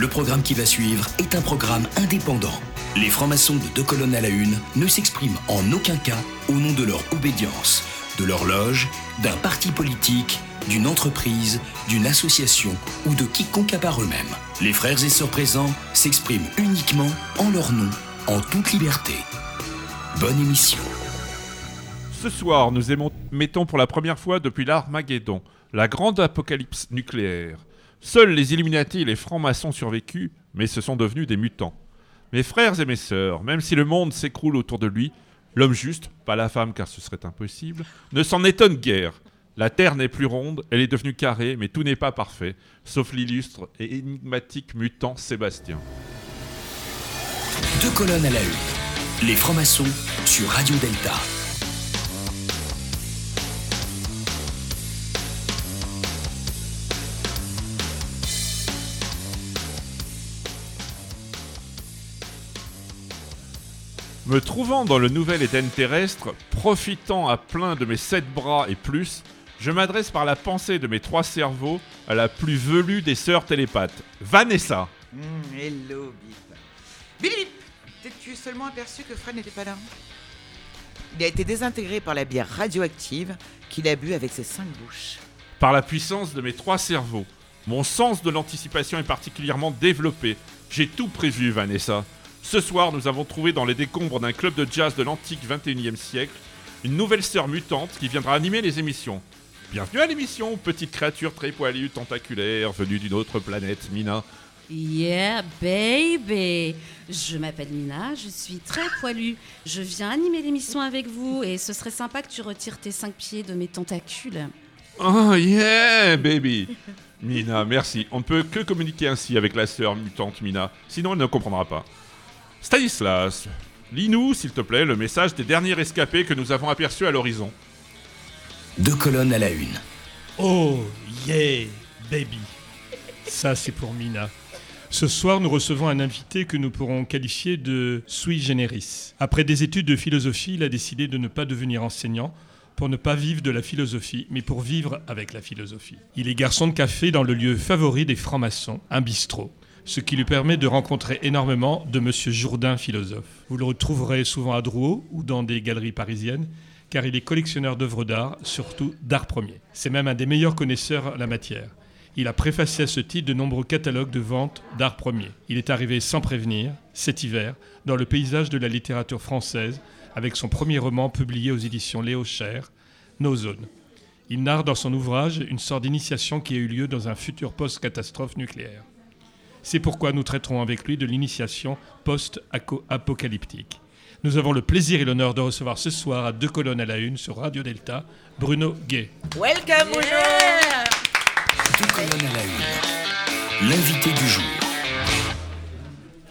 Le programme qui va suivre est un programme indépendant. Les francs-maçons de deux colonnes à la une ne s'expriment en aucun cas au nom de leur obédience, de leur loge, d'un parti politique, d'une entreprise, d'une association ou de quiconque à part eux-mêmes. Les frères et sœurs présents s'expriment uniquement en leur nom, en toute liberté. Bonne émission. Ce soir, nous émettons pour la première fois depuis l'Armageddon, la grande apocalypse nucléaire. Seuls les Illuminati et les francs-maçons survécus, mais ce sont devenus des mutants. Mes frères et mes sœurs, même si le monde s'écroule autour de lui, l'homme juste, pas la femme car ce serait impossible, ne s'en étonne guère. La Terre n'est plus ronde, elle est devenue carrée, mais tout n'est pas parfait, sauf l'illustre et énigmatique mutant Sébastien. Deux colonnes à la une. Les francs-maçons sur Radio Delta. Me trouvant dans le nouvel Éden terrestre, profitant à plein de mes sept bras et plus, je m'adresse par la pensée de mes trois cerveaux à la plus velue des sœurs télépathes, Vanessa. Mmh, hello, Bip. Bip, Bip T'es-tu seulement aperçu que Fred n'était pas là? Il a été désintégré par la bière radioactive qu'il a bu avec ses cinq bouches. Par la puissance de mes trois cerveaux, mon sens de l'anticipation est particulièrement développé. J'ai tout prévu, Vanessa. Ce soir, nous avons trouvé dans les décombres d'un club de jazz de l'antique 21e siècle une nouvelle sœur mutante qui viendra animer les émissions. Bienvenue à l'émission, petite créature très poilue, tentaculaire, venue d'une autre planète, Mina. Yeah, baby. Je m'appelle Mina, je suis très poilue. Je viens animer l'émission avec vous et ce serait sympa que tu retires tes cinq pieds de mes tentacules. Oh yeah, baby. Mina, merci. On ne peut que communiquer ainsi avec la sœur mutante Mina, sinon elle ne comprendra pas. Stanislas, lis-nous, s'il te plaît, le message des derniers rescapés que nous avons aperçus à l'horizon. Deux colonnes à la une. Oh, yeah, baby. Ça, c'est pour Mina. Ce soir, nous recevons un invité que nous pourrons qualifier de sui generis. Après des études de philosophie, il a décidé de ne pas devenir enseignant pour ne pas vivre de la philosophie, mais pour vivre avec la philosophie. Il est garçon de café dans le lieu favori des francs-maçons, un bistrot ce qui lui permet de rencontrer énormément de Monsieur Jourdain, philosophe. Vous le retrouverez souvent à Drouot ou dans des galeries parisiennes, car il est collectionneur d'œuvres d'art, surtout d'art premier. C'est même un des meilleurs connaisseurs en la matière. Il a préfacé à ce titre de nombreux catalogues de vente d'art premier. Il est arrivé sans prévenir, cet hiver, dans le paysage de la littérature française, avec son premier roman publié aux éditions Léo Cher, Nos zones. Il narre dans son ouvrage une sorte d'initiation qui a eu lieu dans un futur post-catastrophe nucléaire. C'est pourquoi nous traiterons avec lui de l'initiation post-apocalyptique. Nous avons le plaisir et l'honneur de recevoir ce soir à deux colonnes à la une sur Radio Delta, Bruno Gay. Welcome, bonjour Deux colonnes à la une. L'invité du jour.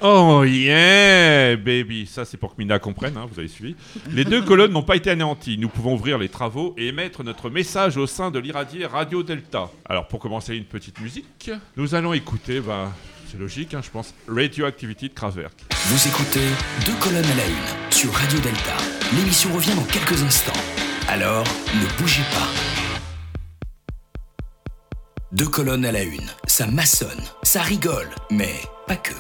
Oh yeah, baby. Ça, c'est pour que Mina comprenne, hein, vous avez suivi. Les deux colonnes n'ont pas été anéanties. Nous pouvons ouvrir les travaux et émettre notre message au sein de l'irradié Radio Delta. Alors, pour commencer une petite musique, nous allons écouter, bah, c'est logique, hein, je pense, Radioactivity de Kraftwerk. Vous écoutez Deux colonnes à la une sur Radio Delta. L'émission revient dans quelques instants. Alors, ne bougez pas. Deux colonnes à la une. Ça maçonne, ça rigole, mais pas que.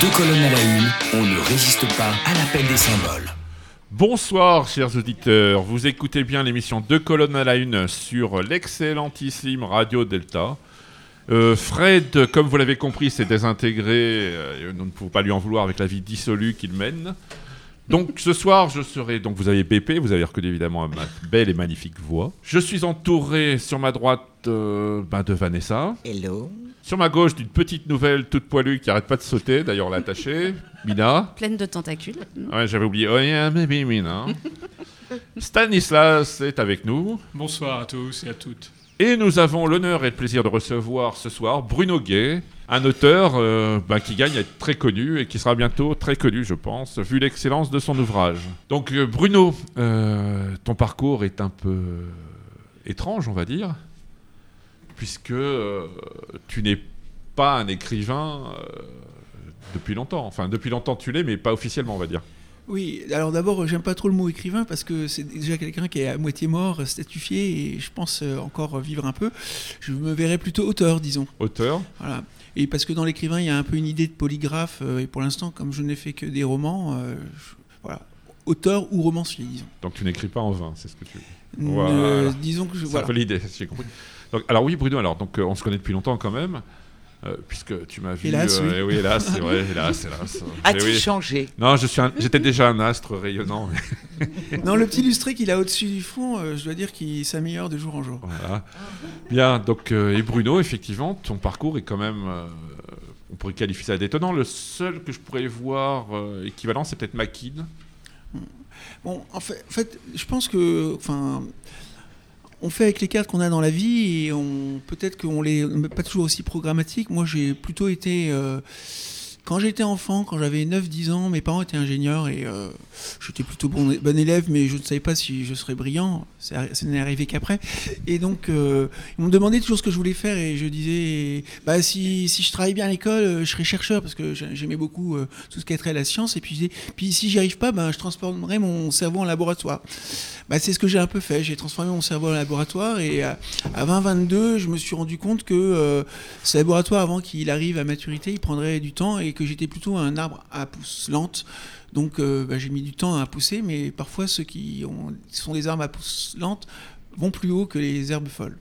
Deux colonnes à la une, on ne résiste pas à l'appel des symboles. Bonsoir, chers auditeurs. Vous écoutez bien l'émission Deux colonnes à la une sur l'excellentissime Radio Delta. Euh, Fred, comme vous l'avez compris, s'est désintégré. euh, nous ne pouvons pas lui en vouloir avec la vie dissolue qu'il mène. Donc ce soir, je serai. Donc vous avez BP, vous avez reconnu évidemment ma belle et magnifique voix. Je suis entouré sur ma droite euh, ben, de Vanessa. Hello. Sur ma gauche d'une petite nouvelle toute poilue qui arrête pas de sauter, d'ailleurs l'attachée, Mina. Pleine de tentacules. Ouais, j'avais oublié. Oh yeah, baby Mina. Stanislas est avec nous. Bonsoir à tous et à toutes. Et nous avons l'honneur et le plaisir de recevoir ce soir Bruno Gay, un auteur euh, ben, qui gagne à être très connu et qui sera bientôt très connu, je pense, vu l'excellence de son ouvrage. Donc euh, Bruno, euh, ton parcours est un peu étrange, on va dire, puisque tu n'es pas un écrivain depuis longtemps. Enfin, depuis longtemps tu l'es, mais pas officiellement, on va dire. Oui, alors d'abord, j'aime pas trop le mot écrivain parce que c'est déjà quelqu'un qui est à moitié mort, statufié, et je pense encore vivre un peu. Je me verrais plutôt auteur, disons. Auteur. Voilà. Et parce que dans l'écrivain, il y a un peu une idée de polygraphe, euh, et pour l'instant, comme je n'ai fait que des romans, euh, je- voilà. Auteur ou romancier, disons. Donc tu n'écris pas en vain, c'est ce que tu Euh, Voilà. disons que je. C'est Voilà. un peu l'idée, j'ai compris. Donc, alors oui, Bruno, alors, donc, euh, on se connaît depuis longtemps quand même, euh, puisque tu m'as vu... Hélas, euh, oui. hélas, c'est vrai, hélas, hélas. As-tu Eh oui. changé? Non, je suis un- j'étais déjà un astre rayonnant. Non, le petit lustré qu'il a au-dessus du front, euh, je dois dire qu'il s'améliore de jour en jour. voilà. Bien, donc, euh, et Bruno, effectivement, ton parcours est quand même... euh, on pourrait qualifier ça d'étonnant. Le seul que je pourrais voir euh, équivalent, c'est peut-être Makin. Bon, en fait, en fait, je pense que, enfin, on fait avec les cartes qu'on a dans la vie et on peut-être qu'on les pas toujours aussi programmatiques. Moi, j'ai plutôt été euh, quand j'étais enfant, quand j'avais 9-10 ans, mes parents étaient ingénieurs et euh, j'étais plutôt bon, élève, mais je ne savais pas si je serais brillant. Ça, n'est arrivé qu'après. Et donc, euh, ils m'ont demandé toujours ce que je voulais faire et je disais, bah, si, si je travaille bien à l'école, euh, je serais chercheur parce que j'ai- j'aimais beaucoup tout ce qui est trait à la science. Et puis, je disais, puis si j'y arrive pas, ben, je transformerai mon cerveau en laboratoire. Bah, c'est ce que j'ai un peu fait. J'ai transformé mon cerveau en laboratoire et à, à 20-22, je me suis rendu compte que ce laboratoire, avant qu'il arrive à maturité, il prendrait du temps et que j'étais plutôt un arbre à pousse lente. Donc euh, bah, j'ai mis du temps à pousser, mais parfois ceux qui ont, sont des arbres à pousse lente vont plus haut que les herbes folles.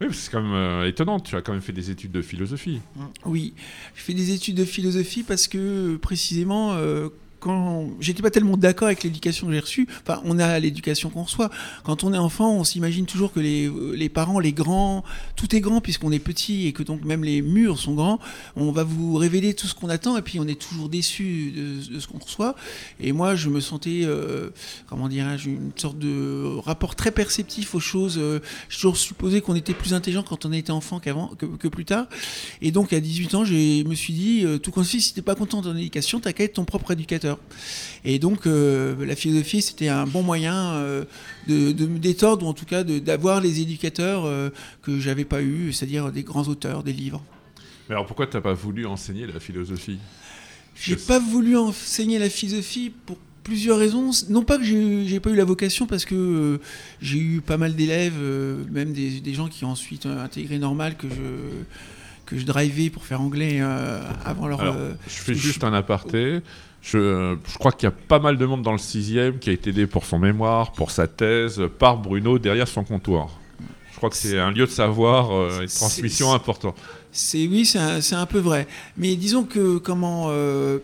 Oui, c'est quand même euh, étonnant. Tu as quand même fait des études de philosophie. Oui, je fais des études de philosophie parce que précisément, euh, quand j'étais pas tellement d'accord avec l'éducation que j'ai reçue, enfin, on a l'éducation qu'on reçoit. Quand on est enfant, on s'imagine toujours que les, les parents, les grands, tout est grand puisqu'on est petit et que donc même les murs sont grands. On va vous révéler tout ce qu'on attend et puis on est toujours déçu de, ce qu'on reçoit. Et moi, je me sentais, euh, comment dirais-je, une sorte de rapport très perceptif aux choses. Euh, J'ai toujours supposé qu'on était plus intelligent quand on était enfant qu'avant, que, que plus tard. Et donc à 18 ans, je me suis dit, euh, tout comme si si t'es pas content de ton éducation, t'as qu'à être ton propre éducateur. Et donc euh, la philosophie, c'était un bon moyen euh, de, de me détordre, ou en tout cas d'avoir les éducateurs euh, que j'avais pas eu, c'est-à-dire des grands auteurs, des livres. Mais alors pourquoi tu n'as pas voulu enseigner la philosophie? J'ai pas voulu enseigner la philosophie pour plusieurs raisons. Non pas que j'ai pas eu la vocation, parce que euh, j'ai eu pas mal d'élèves, euh, même des, des gens qui ont ensuite euh, intégré normal que je que je drivais pour faire anglais avant leur. Alors, je fais je- juste un aparté. Je, je crois qu'il y a pas mal de monde dans le sixième qui a été aidé pour son mémoire, pour sa thèse, par Bruno derrière son comptoir. Je crois que c'est un lieu de savoir euh, et de transmission important. C'est oui, c'est un, peu vrai. Mais disons que comment euh,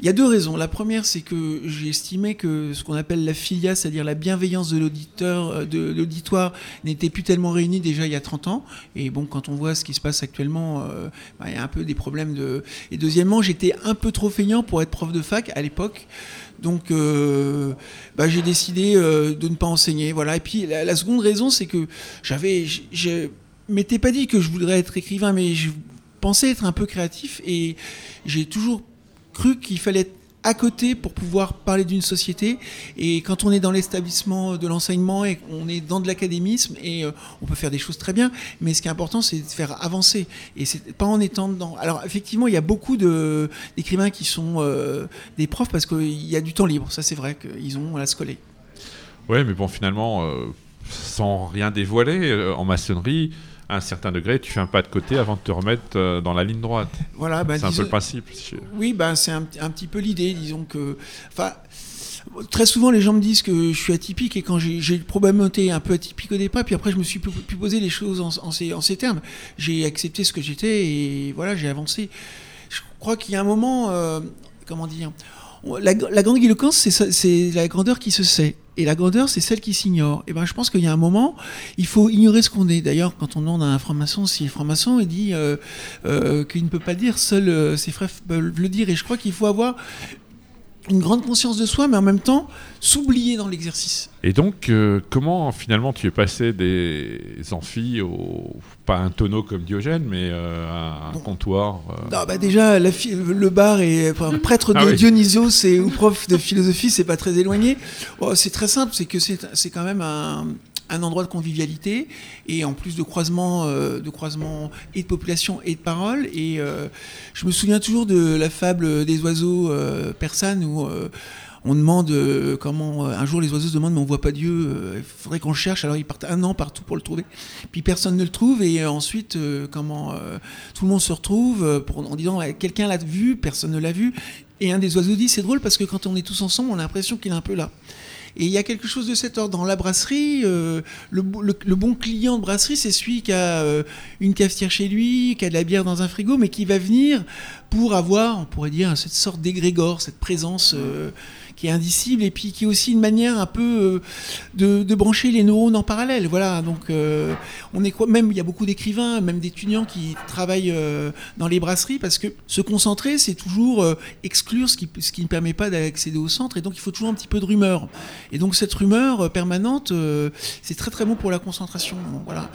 il y a deux raisons. La première, c'est que j'ai estimé que ce qu'on appelle la filia, c'est-à-dire la bienveillance de l'auditeur, euh, de l'auditoire, n'était plus tellement réunie déjà il y a 30 ans. Et bon, quand on voit ce qui se passe actuellement, euh, bah, il y a un peu des problèmes de. Et deuxièmement, j'étais un peu trop feignant pour être prof de fac à l'époque. Donc, bah, j'ai décidé de ne pas enseigner. Voilà. Et puis, la seconde raison, c'est que j'avais, je m'étais pas dit que je voudrais être écrivain, mais je pensais être un peu créatif et j'ai toujours cru qu'il fallait être à côté pour pouvoir parler d'une société. Et quand on est dans l'établissement de l'enseignement et qu'on est dans de l'académisme, et euh, on peut faire des choses très bien, mais ce qui est important, c'est de faire avancer. Et c'est pas en étant dedans. Alors effectivement, il y a beaucoup d'écrivains qui sont euh, des profs parce qu'il y a du temps libre. Ça, c'est vrai qu'ils ont à se coller. Ouais, mais bon, finalement, euh, sans rien dévoiler, en maçonnerie, à un certain degré, tu fais un pas de côté avant de te remettre euh, dans la ligne droite. Voilà, ben, c'est un peu le principe. Oui, ben, c'est un, un petit peu l'idée, disons que. Enfin, très souvent, les gens me disent que je suis atypique, et quand j'ai probablement été un peu atypique au départ, puis après, je me suis pu, pu poser les choses en, en ces, en ces termes. J'ai accepté ce que j'étais, et voilà, j'ai avancé. Je crois qu'il y a un moment. euh, comment dire la, la grande éloquence, c'est la grandeur qui se sait. Et la grandeur, c'est celle qui s'ignore. Et ben, je pense qu'il y a un moment, il faut ignorer ce qu'on est. D'ailleurs, quand on demande à un franc-maçon s'il est franc-maçon, il dit euh, euh, qu'il ne peut pas dire, seuls euh, ses frères peuvent le dire. Et je crois qu'il faut avoir une grande conscience de soi, mais en même temps s'oublier dans l'exercice. Et donc, euh, comment finalement tu es passé des amphis au. pas un tonneau comme Diogène, mais euh, à un Bon. comptoir euh, Non, bah déjà, la fi- le bar et enfin, prêtre de Ah oui. Dionysos et ou prof de philosophie, c'est pas très éloigné. Bon, c'est très simple, c'est que c'est quand même un, un endroit de convivialité et en plus de croisement, euh, de croisement et de population et de parole. Et euh, je me souviens toujours de la fable des oiseaux euh, persanes où euh, on demande comment un jour les oiseaux se demandent mais on voit pas Dieu, il faudrait qu'on cherche. Alors ils partent un an partout pour le trouver, puis personne ne le trouve et ensuite comment tout le monde se retrouve en disant quelqu'un l'a vu, personne ne l'a vu. Et un des oiseaux dit c'est drôle parce que quand on est tous ensemble, on a l'impression qu'il est un peu là. Et il y a quelque chose de cet ordre. Dans la brasserie, euh, le, bo- le- le bon client de brasserie, c'est celui qui a euh, une cafetière chez lui, qui a de la bière dans un frigo, mais qui va venir pour avoir, on pourrait dire, cette sorte d'égrégore, cette présence euh, qui est indicible, et puis qui est aussi une manière un peu euh, de, brancher les neurones en parallèle. Voilà, donc euh, on est Même il y a beaucoup d'écrivains, même d'étudiants qui travaillent euh, dans les brasseries, parce que se concentrer, c'est toujours exclure ce qui, ce qui ne permet pas d'accéder au centre, et donc il faut toujours un petit peu de rumeur. Et donc cette rumeur permanente, c'est très très bon pour la concentration. Voilà.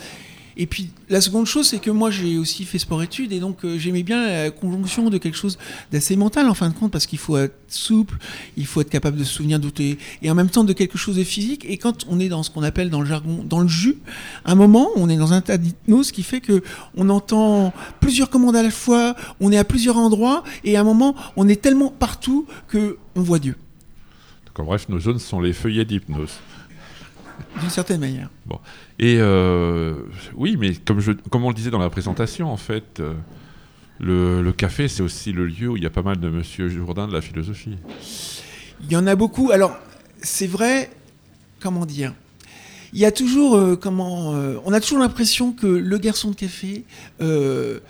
Et puis la seconde chose, c'est que moi j'ai aussi fait sport-études et donc euh, j'aimais bien la conjonction de quelque chose d'assez mental en fin de compte parce qu'il faut être souple, il faut être capable de se souvenir douter et en même temps de quelque chose de physique. Et quand on est dans ce qu'on appelle dans le jargon, dans le jus, à un moment on est dans un tas d'hypnose qui fait que on entend plusieurs commandes à la fois, on est à plusieurs endroits et à un moment on est tellement partout que on voit Dieu. Donc, en bref, nos zones sont les feuillets d'hypnose. D'une certaine manière. Et euh, oui, mais comme, je, comme on le disait dans la présentation, en fait, euh, le, le café, c'est aussi le lieu où il y a pas mal de Monsieur Jourdain de la philosophie. Il y en a beaucoup. Alors, c'est vrai, comment dire Il y a toujours, euh, comment, on a toujours l'impression que le garçon de café est,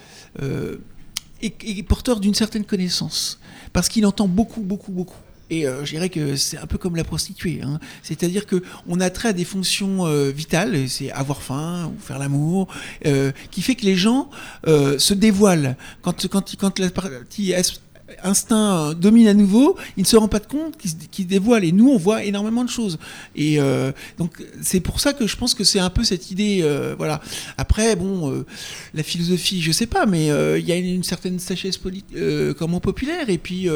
est porteur d'une certaine connaissance, parce qu'il entend beaucoup, beaucoup, beaucoup. Et euh, je dirais que c'est un peu comme la prostituée, hein. c'est-à-dire que on a trait à des fonctions euh, vitales, c'est avoir faim ou faire l'amour, euh, qui fait que les gens euh, se dévoilent quand quand quand la partie instinct euh, domine à nouveau, il ne se rend pas de compte qu'il dévoile. Et nous, on voit énormément de choses. Et euh, donc, c'est pour ça que je pense que c'est un peu cette idée. euh, voilà. Après, bon, la philosophie, je sais pas, mais il y a une, une certaine sagesse comment populaire. Et puis,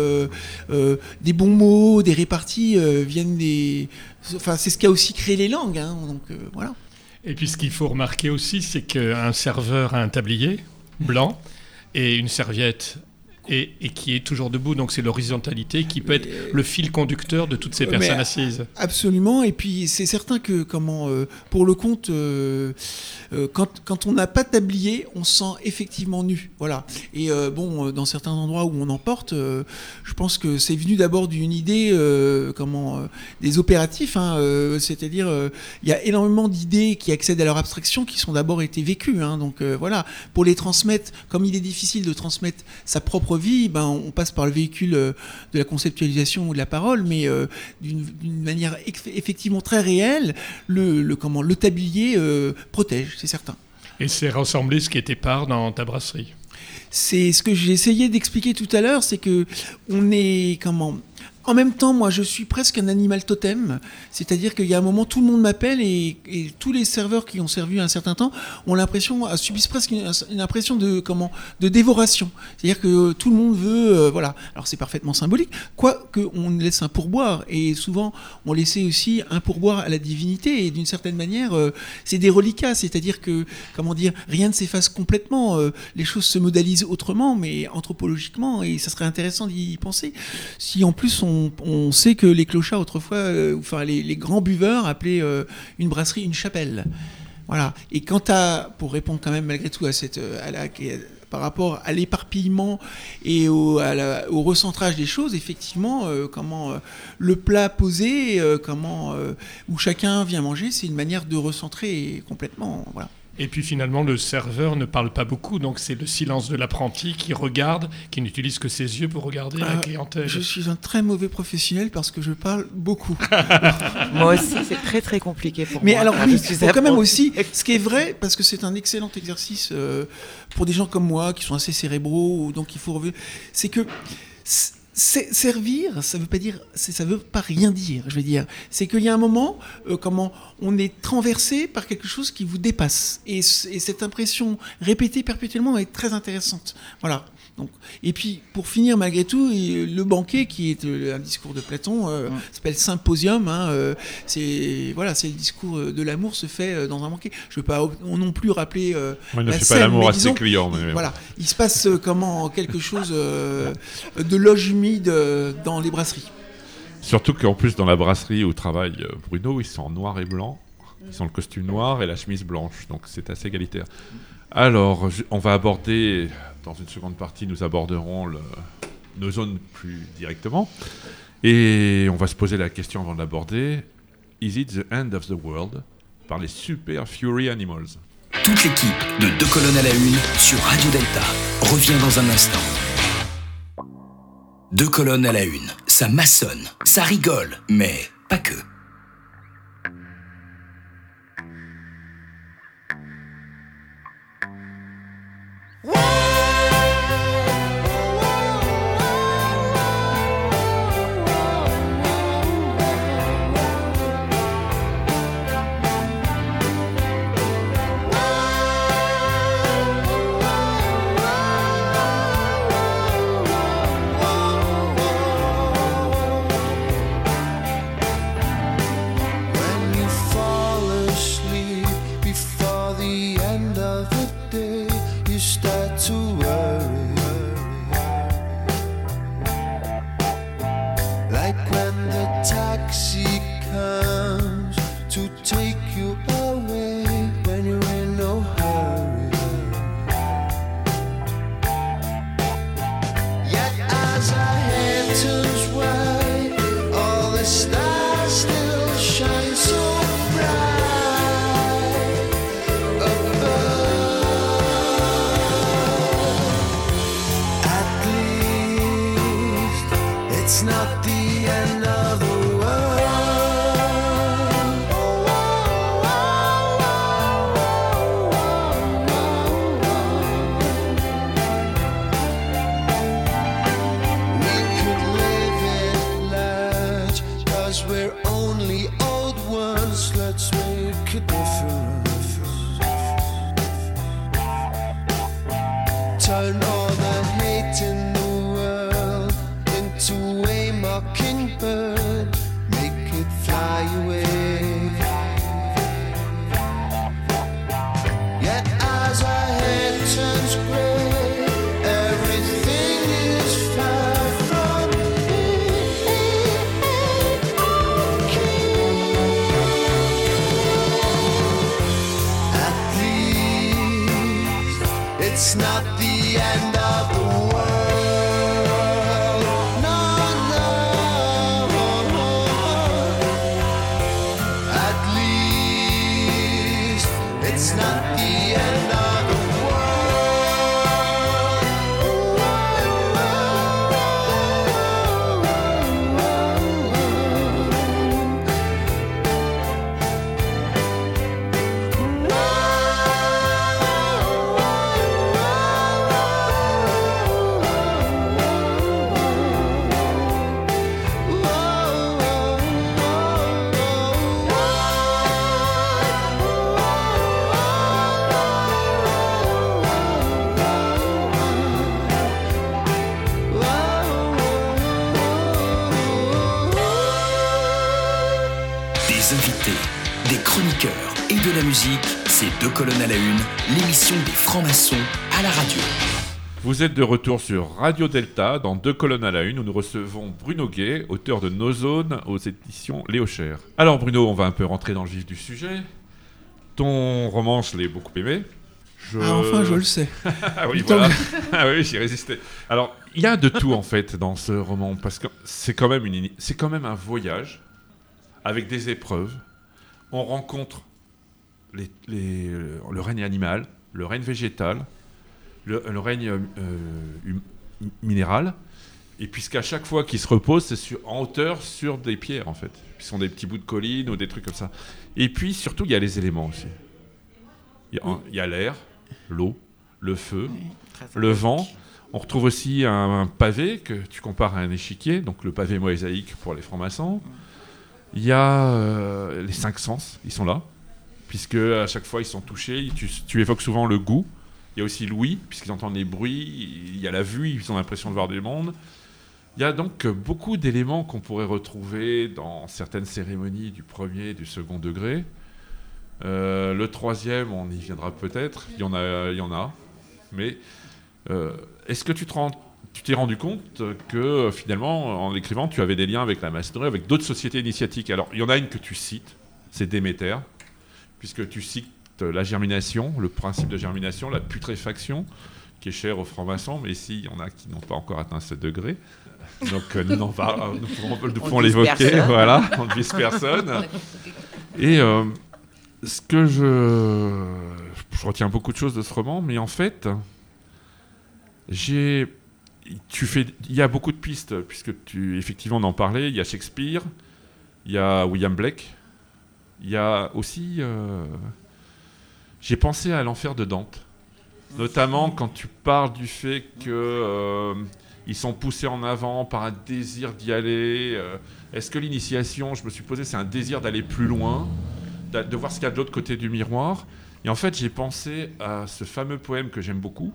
des bons mots, des réparties viennent des. Enfin, c'est ce qui a aussi créé les langues. hein. donc, voilà. Et puis ce qu'il faut remarquer aussi, c'est qu'un serveur a un tablier blanc et une serviette et, et qui est toujours debout. Donc c'est l'horizontalité qui peut être le fil conducteur de toutes ces Mais- personnes assises. Absolument, et puis c'est certain que comment euh, pour le compte, euh, euh, quand, quand on n'a pas de tablier, on se sent effectivement nu. Voilà. Et bon, dans certains endroits où on en porte, euh, je pense que c'est venu d'abord d'une idée comment des opératifs, hein, c'est-à-dire il y a énormément d'idées qui accèdent à leur abstraction qui sont d'abord été vécues. hein. donc voilà, pour les transmettre, comme il est difficile de transmettre sa propre vie, ben on passe par le véhicule euh, de la conceptualisation ou de la parole, mais euh, d'une manière eff- effectivement très réelle, le, le, comment, le tablier euh, protège, c'est certain. Et c'est ressembler ce qui était part dans ta brasserie? C'est ce que j'ai essayé d'expliquer tout à l'heure, c'est que on est comment en même temps, moi, je suis presque un animal totem, c'est-à-dire qu'il y a un moment, tout le monde m'appelle et, tous les serveurs qui ont servi un certain temps ont l'impression, euh, subissent presque une, impression de comment, de dévoration. C'est-à-dire que tout le monde veut, euh, voilà. Alors c'est parfaitement symbolique, quoique on laisse un pourboire et souvent on laissait aussi un pourboire à la divinité et d'une certaine manière, euh, c'est des reliquats, c'est-à-dire que comment dire, rien ne s'efface complètement, euh, les choses se modalisent autrement, mais anthropologiquement et ça serait intéressant d'y penser. Si en plus on, on sait que les clochards autrefois, euh, enfin les, grands buveurs appelaient euh, une brasserie une chapelle. Voilà. Et quant à, pour répondre quand même malgré tout à cette, euh, à la, par rapport à l'éparpillement et au, recentrage des choses, effectivement, comment le plat posé, comment où chacun vient manger, c'est une manière de recentrer complètement. Voilà. Et puis finalement, le serveur ne parle pas beaucoup, donc c'est le silence de l'apprenti qui regarde, qui n'utilise que ses yeux pour regarder la Euh, clientèle. Je suis un très mauvais professionnel parce que je parle beaucoup. Moi aussi, c'est très très compliqué pour Mais moi. alors Ah, oui, quand même aussi, ce qui est vrai, parce que c'est un excellent exercice euh, pour des gens comme moi qui sont assez cérébraux, donc il faut revenir, c'est que servir, ça veut pas dire, ça veut pas rien dire. Je veux dire, c'est qu'il y a un moment, euh, comment on est traversé par quelque chose qui vous dépasse, et, et cette impression répétée perpétuellement être très intéressante. Voilà. Donc, et puis, pour finir, malgré tout, le banquet, qui est euh, un discours de Platon, euh, s'appelle Symposium. hein, euh, c'est voilà, c'est le discours euh, de l'amour se fait dans un banquet. Je ne veux pas on non plus rappeler. euh, ne la fait scène, pas l'amour mais à ses disons, clients. Mais Voilà, il se passe euh, comment quelque chose euh, de loge humide euh, dans les brasseries. Surtout qu'en plus, dans la brasserie où travaille Bruno, ils sont en noir et blanc. Ils ont le costume noir et la chemise blanche. Donc c'est assez égalitaire. Alors, on va aborder, dans une seconde partie, nous aborderons nos zones plus directement. Et on va se poser la question avant de l'aborder. Is it the end of the world par les Super Fury Animals? Toute l'équipe de Deux colonnes à la une sur Radio Delta revient dans un instant. Deux colonnes à la une, ça maçonne, ça rigole, mais pas que. À la radio. Vous êtes de retour sur Radio Delta dans Deux colonnes à la une où nous recevons Bruno Gay, auteur de No Zone aux éditions Léo Cher. Alors Bruno, on va un peu rentrer dans le vif du sujet. Ton roman, je l'ai beaucoup aimé. Je- Ah, enfin, je le sais. ah oui, voilà. ah oui, j'y résisté. Alors, il y a de tout en fait dans ce roman parce que c'est quand même une, c'est quand même un voyage avec des épreuves. On rencontre les- les- le règne animal, le règne végétal, le, le règne euh, hum- minéral. Et puisqu'à chaque fois qu'il se repose, c'est sur- en hauteur sur des pierres en fait. Ce sont des petits bouts de collines ou des trucs comme ça. Et puis surtout, il y a les éléments aussi. Il y a, l'air, l'eau, le feu, le vent. On retrouve aussi un, un pavé que tu compares à un échiquier, donc le pavé mosaïque pour les francs-maçons. Il y a euh, les cinq sens, ils sont là, puisque à chaque fois ils sont touchés. Tu, évoques souvent le goût. Il y a aussi l'ouïe, puisqu'ils entendent les bruits. Il y a la vue, ils ont l'impression de voir du monde. Il y a donc beaucoup d'éléments qu'on pourrait retrouver dans certaines cérémonies du premier et du second degré. Euh, le troisième, on y viendra peut-être. Il y en a, il y en a. Mais euh, est-ce que tu t'es rendu compte que finalement, en écrivant, tu avais des liens avec la maçonnerie, avec d'autres sociétés initiatiques? Alors, il y en a une que tu cites, c'est Déméter, puisque tu cites euh, la germination, le principe de germination, la putréfaction, qui est cher aux francs-maçons, mais ici, il y en a qui n'ont pas encore atteint ce degré. Donc, euh, nous, n'en parlons- nous pouvons, l'évoquer, voilà, on ne vise personne. Et euh, ce que je, je retiens beaucoup de choses de ce roman, mais en fait, j'ai, tu fais, il y a beaucoup de pistes puisque tu, effectivement, on en parlait. Il y a Shakespeare, il y a William Blake, il y a aussi, euh, j'ai pensé à l'enfer de Dante, notamment quand tu parles du fait que euh, ils sont poussés en avant par un désir d'y aller. euh, Est-ce que l'initiation, je me suis posé, c'est un désir d'aller plus loin, de voir ce qu'il y a de l'autre côté du miroir? Et en fait, j'ai pensé à ce fameux poème que j'aime beaucoup,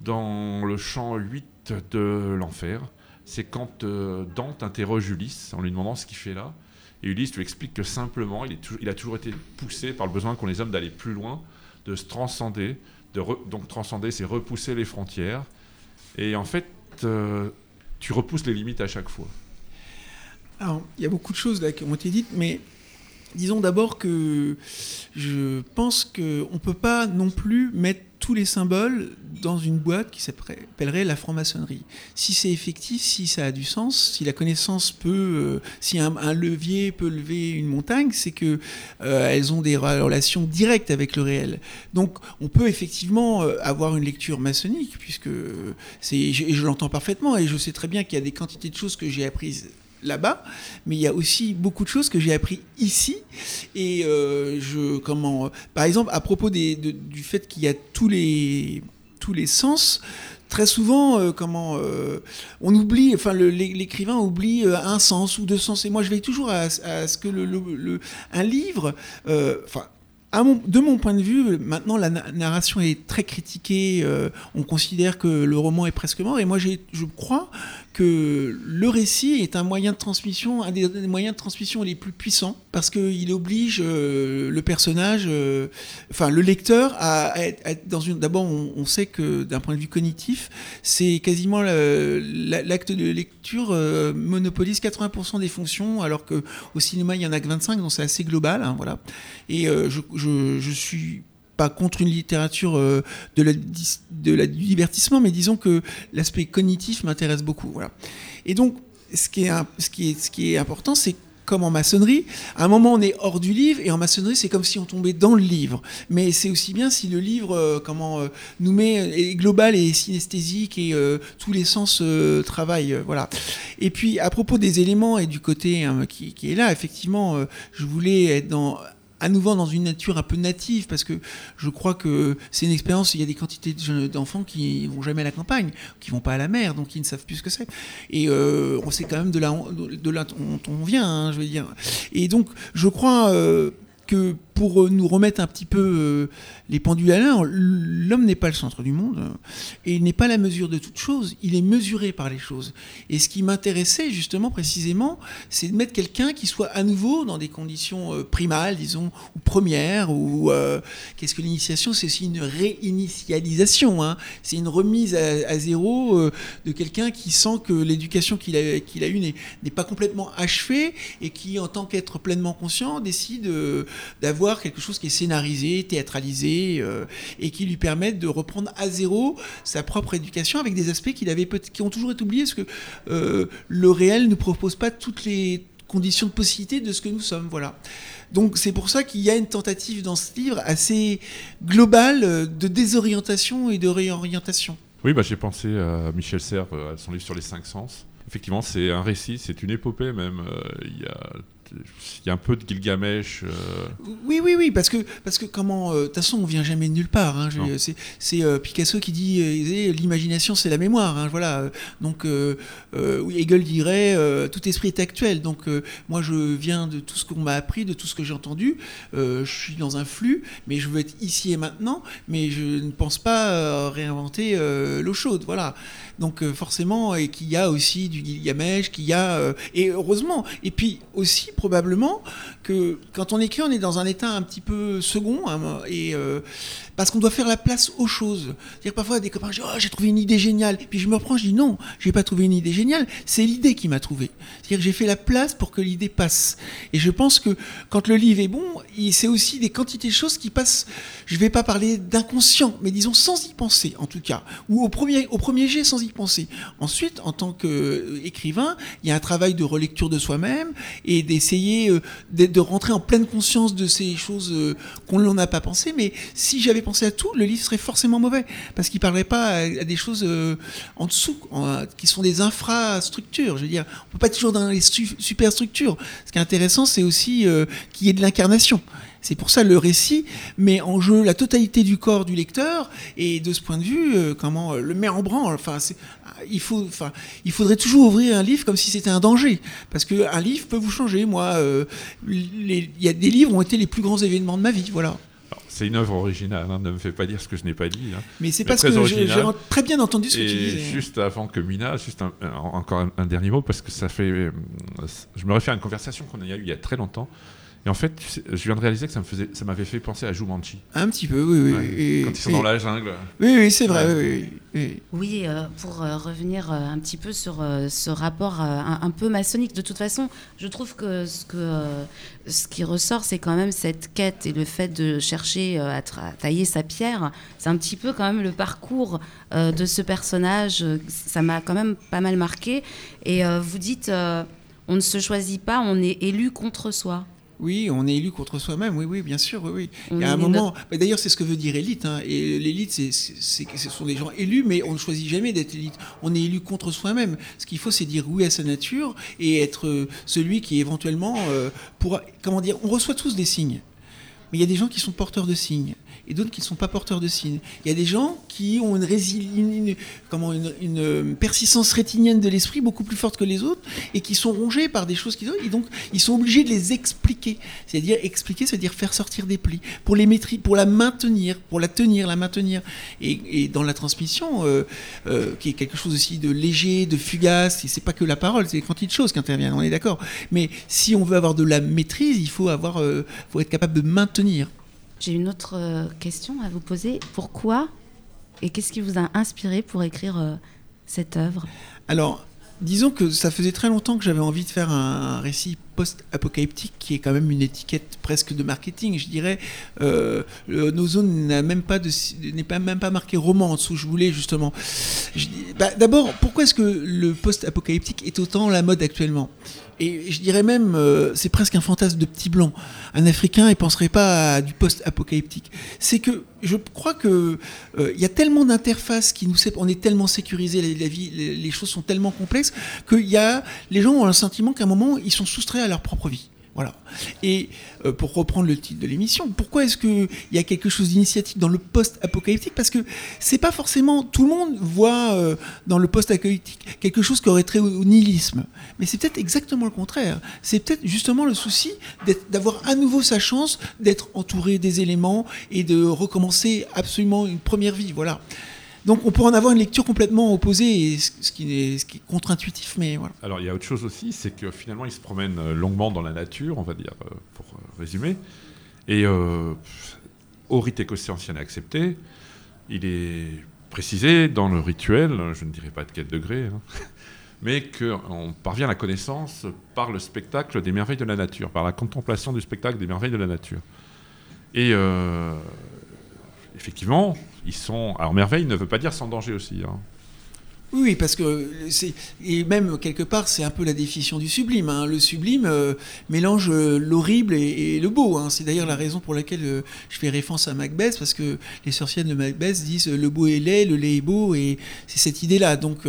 dans le chant 8 de l'enfer. C'est quand euh, Dante interroge Ulysse en lui demandant ce qu'il fait là. Et Ulysse lui explique que simplement, il, a toujours été poussé par le besoin qu'ont les hommes d'aller plus loin, de se transcender. De donc transcender, c'est repousser les frontières. Et en fait, euh, tu repousses les limites à chaque fois. Alors, il y a beaucoup de choses là qui ont été dites, mais disons d'abord que je pense qu'on ne peut pas non plus mettre tous les symboles dans une boîte qui s'appellerait la franc-maçonnerie. Si c'est effectif, si ça a du sens, si la connaissance peut, euh, si un, levier peut lever une montagne, c'est que euh, elles ont des relations directes avec le réel. Donc, on peut effectivement euh, avoir une lecture maçonnique, puisque c'est, je l'entends parfaitement, et je sais très bien qu'il y a des quantités de choses que j'ai apprises là-bas, mais il y a aussi beaucoup de choses que j'ai appris ici. Et euh, je, comment, par exemple, à propos du fait qu'il y a tous les, tous les sens, très souvent, euh, comment euh, on oublie, enfin l'écrivain oublie euh, un sens ou deux sens. Et moi, je vais toujours à, ce que le, un livre, euh, enfin. de mon point de vue, maintenant la na- narration est très critiquée. euh, on considère que le roman est presque mort. Et moi, je crois que le récit est un moyen de transmission, un des, moyens de transmission les plus puissants, parce qu'il oblige euh, le personnage, euh, enfin le lecteur, à, être, dans une. D'abord, on, sait que d'un point de vue cognitif, c'est quasiment l'acte de lecture euh, monopolise 80% des fonctions, alors que au cinéma il y en a que 25, donc c'est assez global, hein, voilà. Et je, je, je suis pas contre une littérature euh, de, la, de du divertissement, mais disons que l'aspect cognitif m'intéresse beaucoup. Voilà. Et donc, ce qui est, ce qui est, ce qui est important, c'est comme en maçonnerie, à un moment on est hors du livre, et en maçonnerie c'est comme si on tombait dans le livre. Mais c'est aussi bien si le livre euh, comment, euh, nous met, est global et synesthésique, et tous les sens travaillent. voilà. Et puis à propos des éléments et du côté hein, qui, qui est là, effectivement, je voulais être dans à nouveau dans une nature un peu native parce que je crois que c'est une expérience il y a des quantités d'enfants qui vont jamais à la campagne qui vont pas à la mer donc ils ne savent plus ce que c'est. Et euh, on sait quand même de là de on vient hein, je veux dire. Et donc je crois euh, que pour euh, nous remettre un petit peu euh, les pendules à l'heure, l'homme n'est pas le centre du monde euh, et il n'est pas la mesure de toute chose, il est mesuré par les choses. Et ce qui m'intéressait justement précisément, c'est de mettre quelqu'un qui soit à nouveau dans des conditions primales, disons, ou premières, ou qu'est-ce que l'initiation C'est aussi une réinitialisation, hein. c'est une remise à, zéro de quelqu'un qui sent que l'éducation qu'il a, qu'il a eue n'est pas complètement achevée et qui, en tant qu'être pleinement conscient, décide d'avoir quelque chose qui est scénarisé, théâtralisé, euh, et qui lui permette de reprendre à zéro sa propre éducation avec des aspects avait qui ont toujours été oubliés, parce que euh, le réel ne propose pas toutes les conditions de possibilité de ce que nous sommes. Voilà. Donc c'est pour ça qu'il y a une tentative dans ce livre assez globale euh, de désorientation et de réorientation. Oui, bah, j'ai pensé à Michel Serres, à son livre sur les cinq sens. Effectivement, c'est un récit, c'est une épopée même. Il y, a, il y a un peu de Gilgamesh. euh, Oui, oui, oui, parce que, parce que comment, euh, de toute façon, on vient jamais de nulle part. hein, c'est euh, Picasso qui dit, l'imagination, c'est la mémoire. hein, voilà. Donc, Hegel dirait, tout esprit est actuel. Donc, moi, je viens de tout ce qu'on m'a appris, de tout ce que j'ai entendu. je suis dans un flux, mais je veux être ici et maintenant. Mais je ne pense pas réinventer l'eau chaude. Voilà. Donc, euh, forcément, et qu'il y a aussi du Gilgamesh, qu'il y a, euh, et heureusement, et puis aussi probablement que quand on écrit, on est dans un état un petit peu second, hein, et euh, parce qu'on doit faire la place aux choses. C'est-à-dire parfois des copains, je dis, oh, j'ai trouvé une idée géniale, puis je me reprends, je dis non, j'ai pas trouvé une idée géniale, c'est l'idée qui m'a trouvé. C'est-à-dire que j'ai fait la place pour que l'idée passe. Et je pense que quand le livre est bon, c'est aussi des quantités de choses qui passent. Je vais pas parler d'inconscient, mais disons sans y penser, en tout cas, ou au premier, au premier jet sans y penser. Ensuite, en tant qu'écrivain, il y a un travail de relecture de soi-même et d'essayer euh, de, de rentrer en pleine conscience de ces choses euh, qu'on n'en a pas pensé. Mais si j'avais pensé à tout, le livre serait forcément mauvais parce qu'il parlerait pas à, des choses euh, en dessous, qui sont des infrastructures. Je veux dire, on peut pas toujours dans les su- superstructures. Ce qui est intéressant, c'est aussi euh, qu'il y ait de l'incarnation. C'est pour ça le récit met en jeu la totalité du corps du lecteur et de ce point de vue, euh, comment euh, le met en branle. Enfin, c'est- il faut, enfin, il faudrait toujours ouvrir un livre comme si c'était un danger, parce que un livre peut vous changer. Moi, euh, il y a des livres ont été les plus grands événements de ma vie, voilà. C'est une œuvre originale, hein, ne me fais pas dire ce que je n'ai pas dit. hein. Mais c'est parce que j'ai très bien entendu ce que tu disais. juste avant que Mina, juste un- un- encore un, un dernier mot, parce que ça fait. Je me réfère à une conversation qu'on a eue il y a très longtemps. Et en fait, tu sais, je viens de réaliser que ça me faisait, ça m'avait fait penser à Jumanji. Un petit peu, oui, oui. Ouais. Et- Quand ils sont et- dans la jungle. Oui, oui, c'est vrai. Ouais. oui, oui, euh, pour euh, revenir euh, un petit peu sur euh, ce rapport euh, un, un peu maçonnique, de toute façon, je trouve que ce, que, euh, ce qui ressort, c'est quand même cette quête et le fait de chercher euh, à, tra- tailler sa pierre. C'est un petit peu quand même le parcours euh, de ce personnage. Ça m'a quand même pas mal marqué. Et euh, vous dites, euh, on ne se choisit pas, on est élu contre soi. Oui, on est élu contre soi-même, oui, oui, bien sûr, oui, Il y a un moment, d'ailleurs, c'est ce que veut dire élite. hein. Et l'élite, c'est, c'est, c'est- ce sont des gens élus, mais on ne choisit jamais d'être élite. On est élu contre soi-même. Ce qu'il faut, c'est dire oui à sa nature et être euh, celui qui éventuellement euh, pourra. Comment dire On reçoit tous des signes. mais il y a des gens qui sont porteurs de signes et d'autres qui ne sont pas porteurs de signes. Il y a des gens qui ont une, une- comment, une, euh, persistance rétinienne de l'esprit beaucoup plus forte que les autres et qui sont rongés par des choses qu'ils ont. Et donc, ils sont obligés de les expliquer. C'est-à-dire, expliquer, c'est-à-dire faire sortir des plis, pour, les maîtriser, pour la maintenir, pour la tenir, la maintenir. Et, dans la transmission, euh, euh, qui est quelque chose aussi de léger, de fugace, c'est pas que la parole, c'est des quantités de choses qui interviennent, on est d'accord. Mais si on veut avoir de la maîtrise, il faut, avoir, faut être capable de maintenir. J'ai une autre euh, question à vous poser. Pourquoi et qu'est-ce qui vous a inspiré pour écrire euh, cette œuvre? Alors, disons que ça faisait très longtemps que j'avais envie de faire un récit post-apocalyptique qui est quand même une étiquette presque de marketing, je dirais. Euh, nos zones n'a même pas de n'est pas même pas marqué roman en dessous. Je voulais justement. bah, D'abord, pourquoi est-ce que le post-apocalyptique est autant la mode actuellement? Et je dirais même, euh, c'est presque un fantasme de petit blanc. Un Africain, il penserait pas à du post-apocalyptique. C'est que je crois que euh, il y a tellement d'interfaces qui nous on est tellement sécurisé, la, la vie, les, choses sont tellement complexes qu'il y a les gens ont le sentiment qu'à un moment ils sont soustraits à leur propre vie. Voilà. Et euh, pour reprendre le titre de l'émission, pourquoi est-ce qu'il y a quelque chose d'initiatique dans le post-apocalyptique? Parce que c'est pas forcément tout le monde voit euh, dans le post-apocalyptique quelque chose qui aurait trait au, au nihilisme. Mais c'est peut-être exactement le contraire. C'est peut-être justement le souci d'avoir à nouveau sa chance d'être entouré des éléments et de recommencer absolument une première vie. Voilà. Donc on pourrait en avoir une lecture complètement opposée, ce qui est, contre-intuitif, mais. Alors il y a autre chose aussi, c'est que finalement il se promène euh, longuement dans la nature, on va dire, euh, pour euh, résumer. Et au rite et accepté, il est précisé dans le rituel, je ne dirais pas de quel degré, hein, mais qu'on parvient à la connaissance par le spectacle des merveilles de la nature, par la contemplation du spectacle des merveilles de la nature. Et effectivement, ils sont. Alors merveille ne veut pas dire sans danger aussi. hein. Oui, parce que c'est et même quelque part c'est un peu la définition du sublime. hein. Le sublime euh, mélange euh, l'horrible et, le beau. hein. C'est d'ailleurs la raison pour laquelle euh, je fais référence à Macbeth parce que les sorcières de Macbeth disent le beau est laid, le laid est beau et c'est cette idée-là. Donc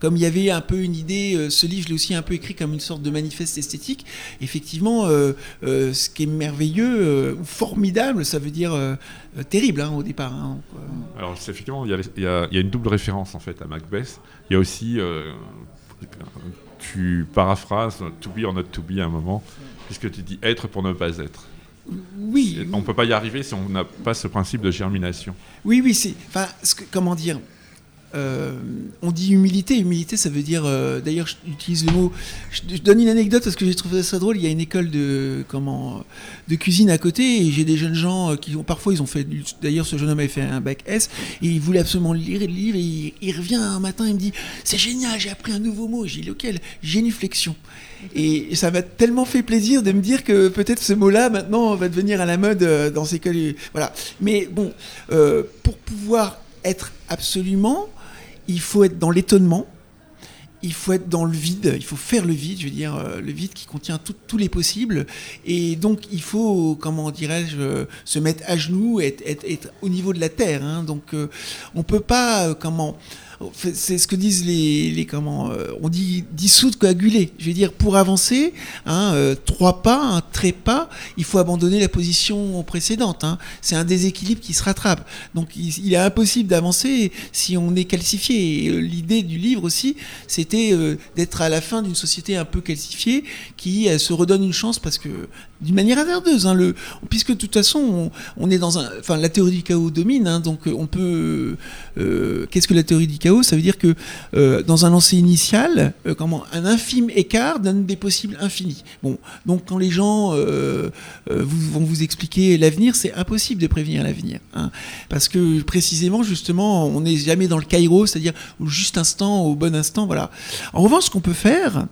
comme il y avait un peu une idée, ce livre je l'ai aussi un peu écrit comme une sorte de manifeste esthétique. Effectivement, ce qui est merveilleux ou formidable, ça veut dire terrible hein, au départ. hein. Euh, Alors effectivement, il y, a, y y une double référence en fait à Macbeth. Il y a aussi, euh, tu paraphrases to be or not to be à un moment, puisque tu dis être pour ne pas être. oui, on ne peut pas y arriver si on n'a pas ce principe de germination. Oui, oui, c'est. Enfin, comment dire euh, on dit humilité. Humilité, ça veut dire. euh, D'ailleurs, j'utilise le mot. Je, je donne une anecdote parce que j'ai trouvé ça drôle. Il y a une école de comment de cuisine à côté et j'ai des jeunes gens euh, qui ont parfois ils ont fait. D'ailleurs, ce jeune homme avait fait un bac S et il voulait absolument lire le livre et il, il revient un matin il me dit c'est génial, j'ai appris un nouveau mot. J'ai dit lequel? Génuflexion. Et ça m'a tellement fait plaisir de me dire que peut-être ce mot-là maintenant va devenir à la mode dans ces écoles. Voilà. Mais bon, euh, pour pouvoir être absolument, il faut être dans l'étonnement. Il faut être dans le vide, il faut faire le vide, je veux dire, euh, le vide qui contient tous les possibles. Et donc, il faut, comment dirais-je, euh, se mettre à genoux, être, être, être au niveau de la terre. hein. Donc, euh, on peut pas, comment, c'est ce que disent les, comment, euh, on dit dissoudre, coaguler. Je veux dire, pour avancer, hein, euh, trois pas, un trépas, il faut abandonner la position précédente. hein. C'est un déséquilibre qui se rattrape. Donc, il, est impossible d'avancer si on est calcifié. Euh, l'idée du livre aussi, c'était d'être à la fin d'une société un peu calcifiée qui se redonne une chance parce que d'une manière hasardeuse, hein, puisque de toute façon on, on est dans un, enfin la théorie du chaos domine, donc on peut, qu'est-ce que la théorie du chaos Ça veut dire que euh, dans un lancer initial, euh, comment un infime écart donne des possibles infinis. Bon, donc quand les gens euh, vont vous expliquer l'avenir, c'est impossible de prévenir l'avenir, hein, parce que précisément justement on n'est jamais dans le Cairo, c'est-à-dire au juste instant, au bon instant, voilà. En revanche, ce qu'on peut faire,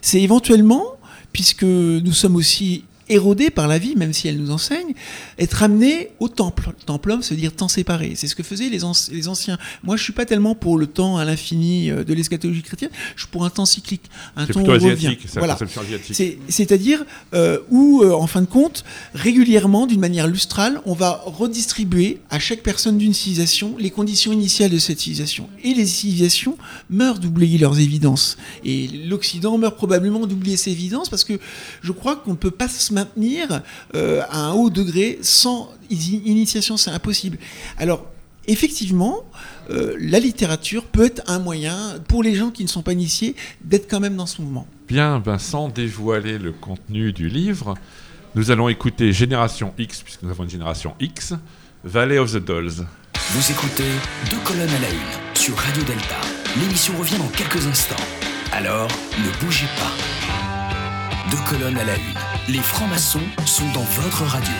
c'est éventuellement, puisque nous sommes aussi érodés par la vie, même si elle nous enseigne, être amené au temple. Templum, se dire temps séparé. C'est ce que faisaient les, anci- les anciens. Moi, je suis pas tellement pour le temps à l'infini euh, de l'eschatologie chrétienne, je suis pour un temps cyclique, un temps où plutôt revient. asiatique, la Voilà. C'est-à-dire euh, où, euh, en fin de compte, régulièrement, d'une manière lustrale, on va redistribuer à chaque personne d'une civilisation les conditions initiales de cette civilisation. Et les civilisations meurent d'oublier leurs évidences. Et l'Occident meurt probablement d'oublier ses évidences parce que je crois qu'on ne peut pas se maintenir euh, à un haut degré sans i- initiation, c'est impossible. Alors, effectivement, euh, la littérature peut être un moyen pour les gens qui ne sont pas initiés d'être quand même dans ce mouvement. Bien, ben, sans dévoiler le contenu du livre, nous allons écouter Génération X, puisque nous avons une génération X, Valley of the Dolls. Vous écoutez Deux colonnes à la une sur Radio Delta. L'émission revient dans quelques instants. Alors, ne bougez pas. Deux colonnes à la une. Les francs-maçons sont dans votre radio.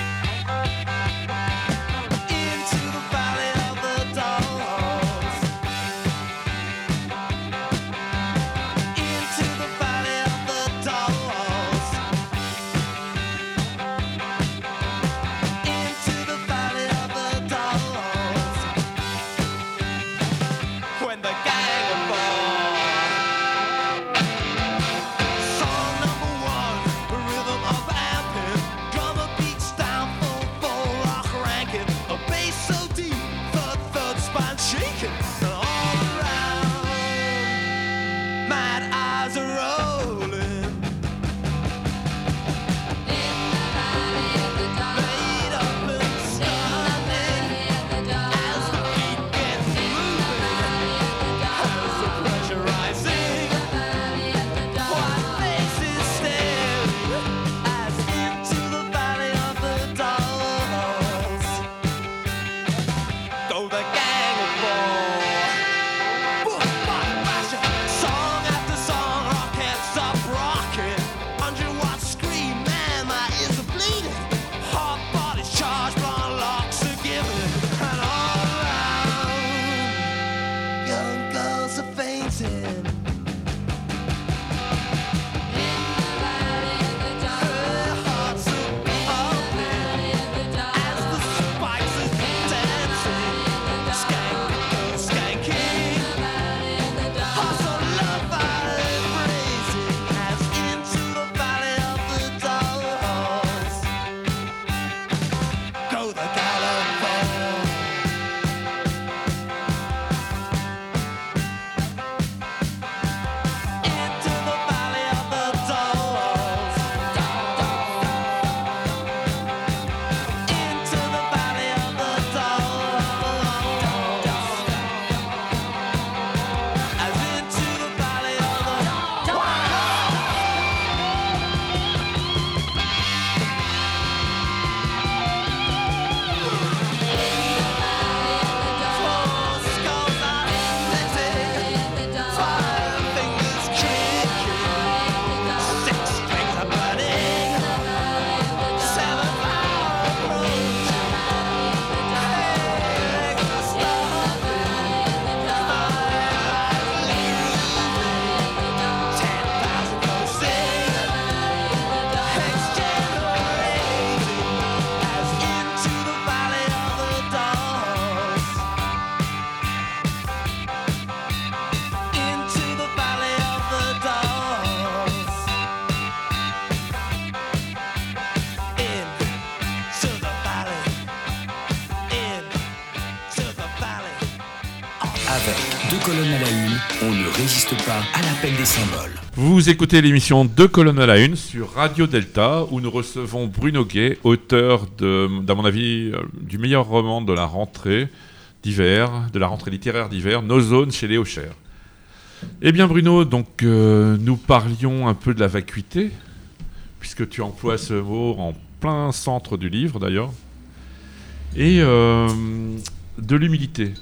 Vous écoutez l'émission Deux colonnes à la une sur Radio Delta où nous recevons Bruno Gay, auteur de, d'à mon avis, euh, du meilleur roman de la rentrée d'hiver, de la rentrée littéraire d'hiver, Nos zones chez Léo Cher. Eh bien Bruno, donc euh, nous parlions un peu de la vacuité, puisque tu emploies ce mot en plein centre du livre d'ailleurs, et euh, de l'humilité.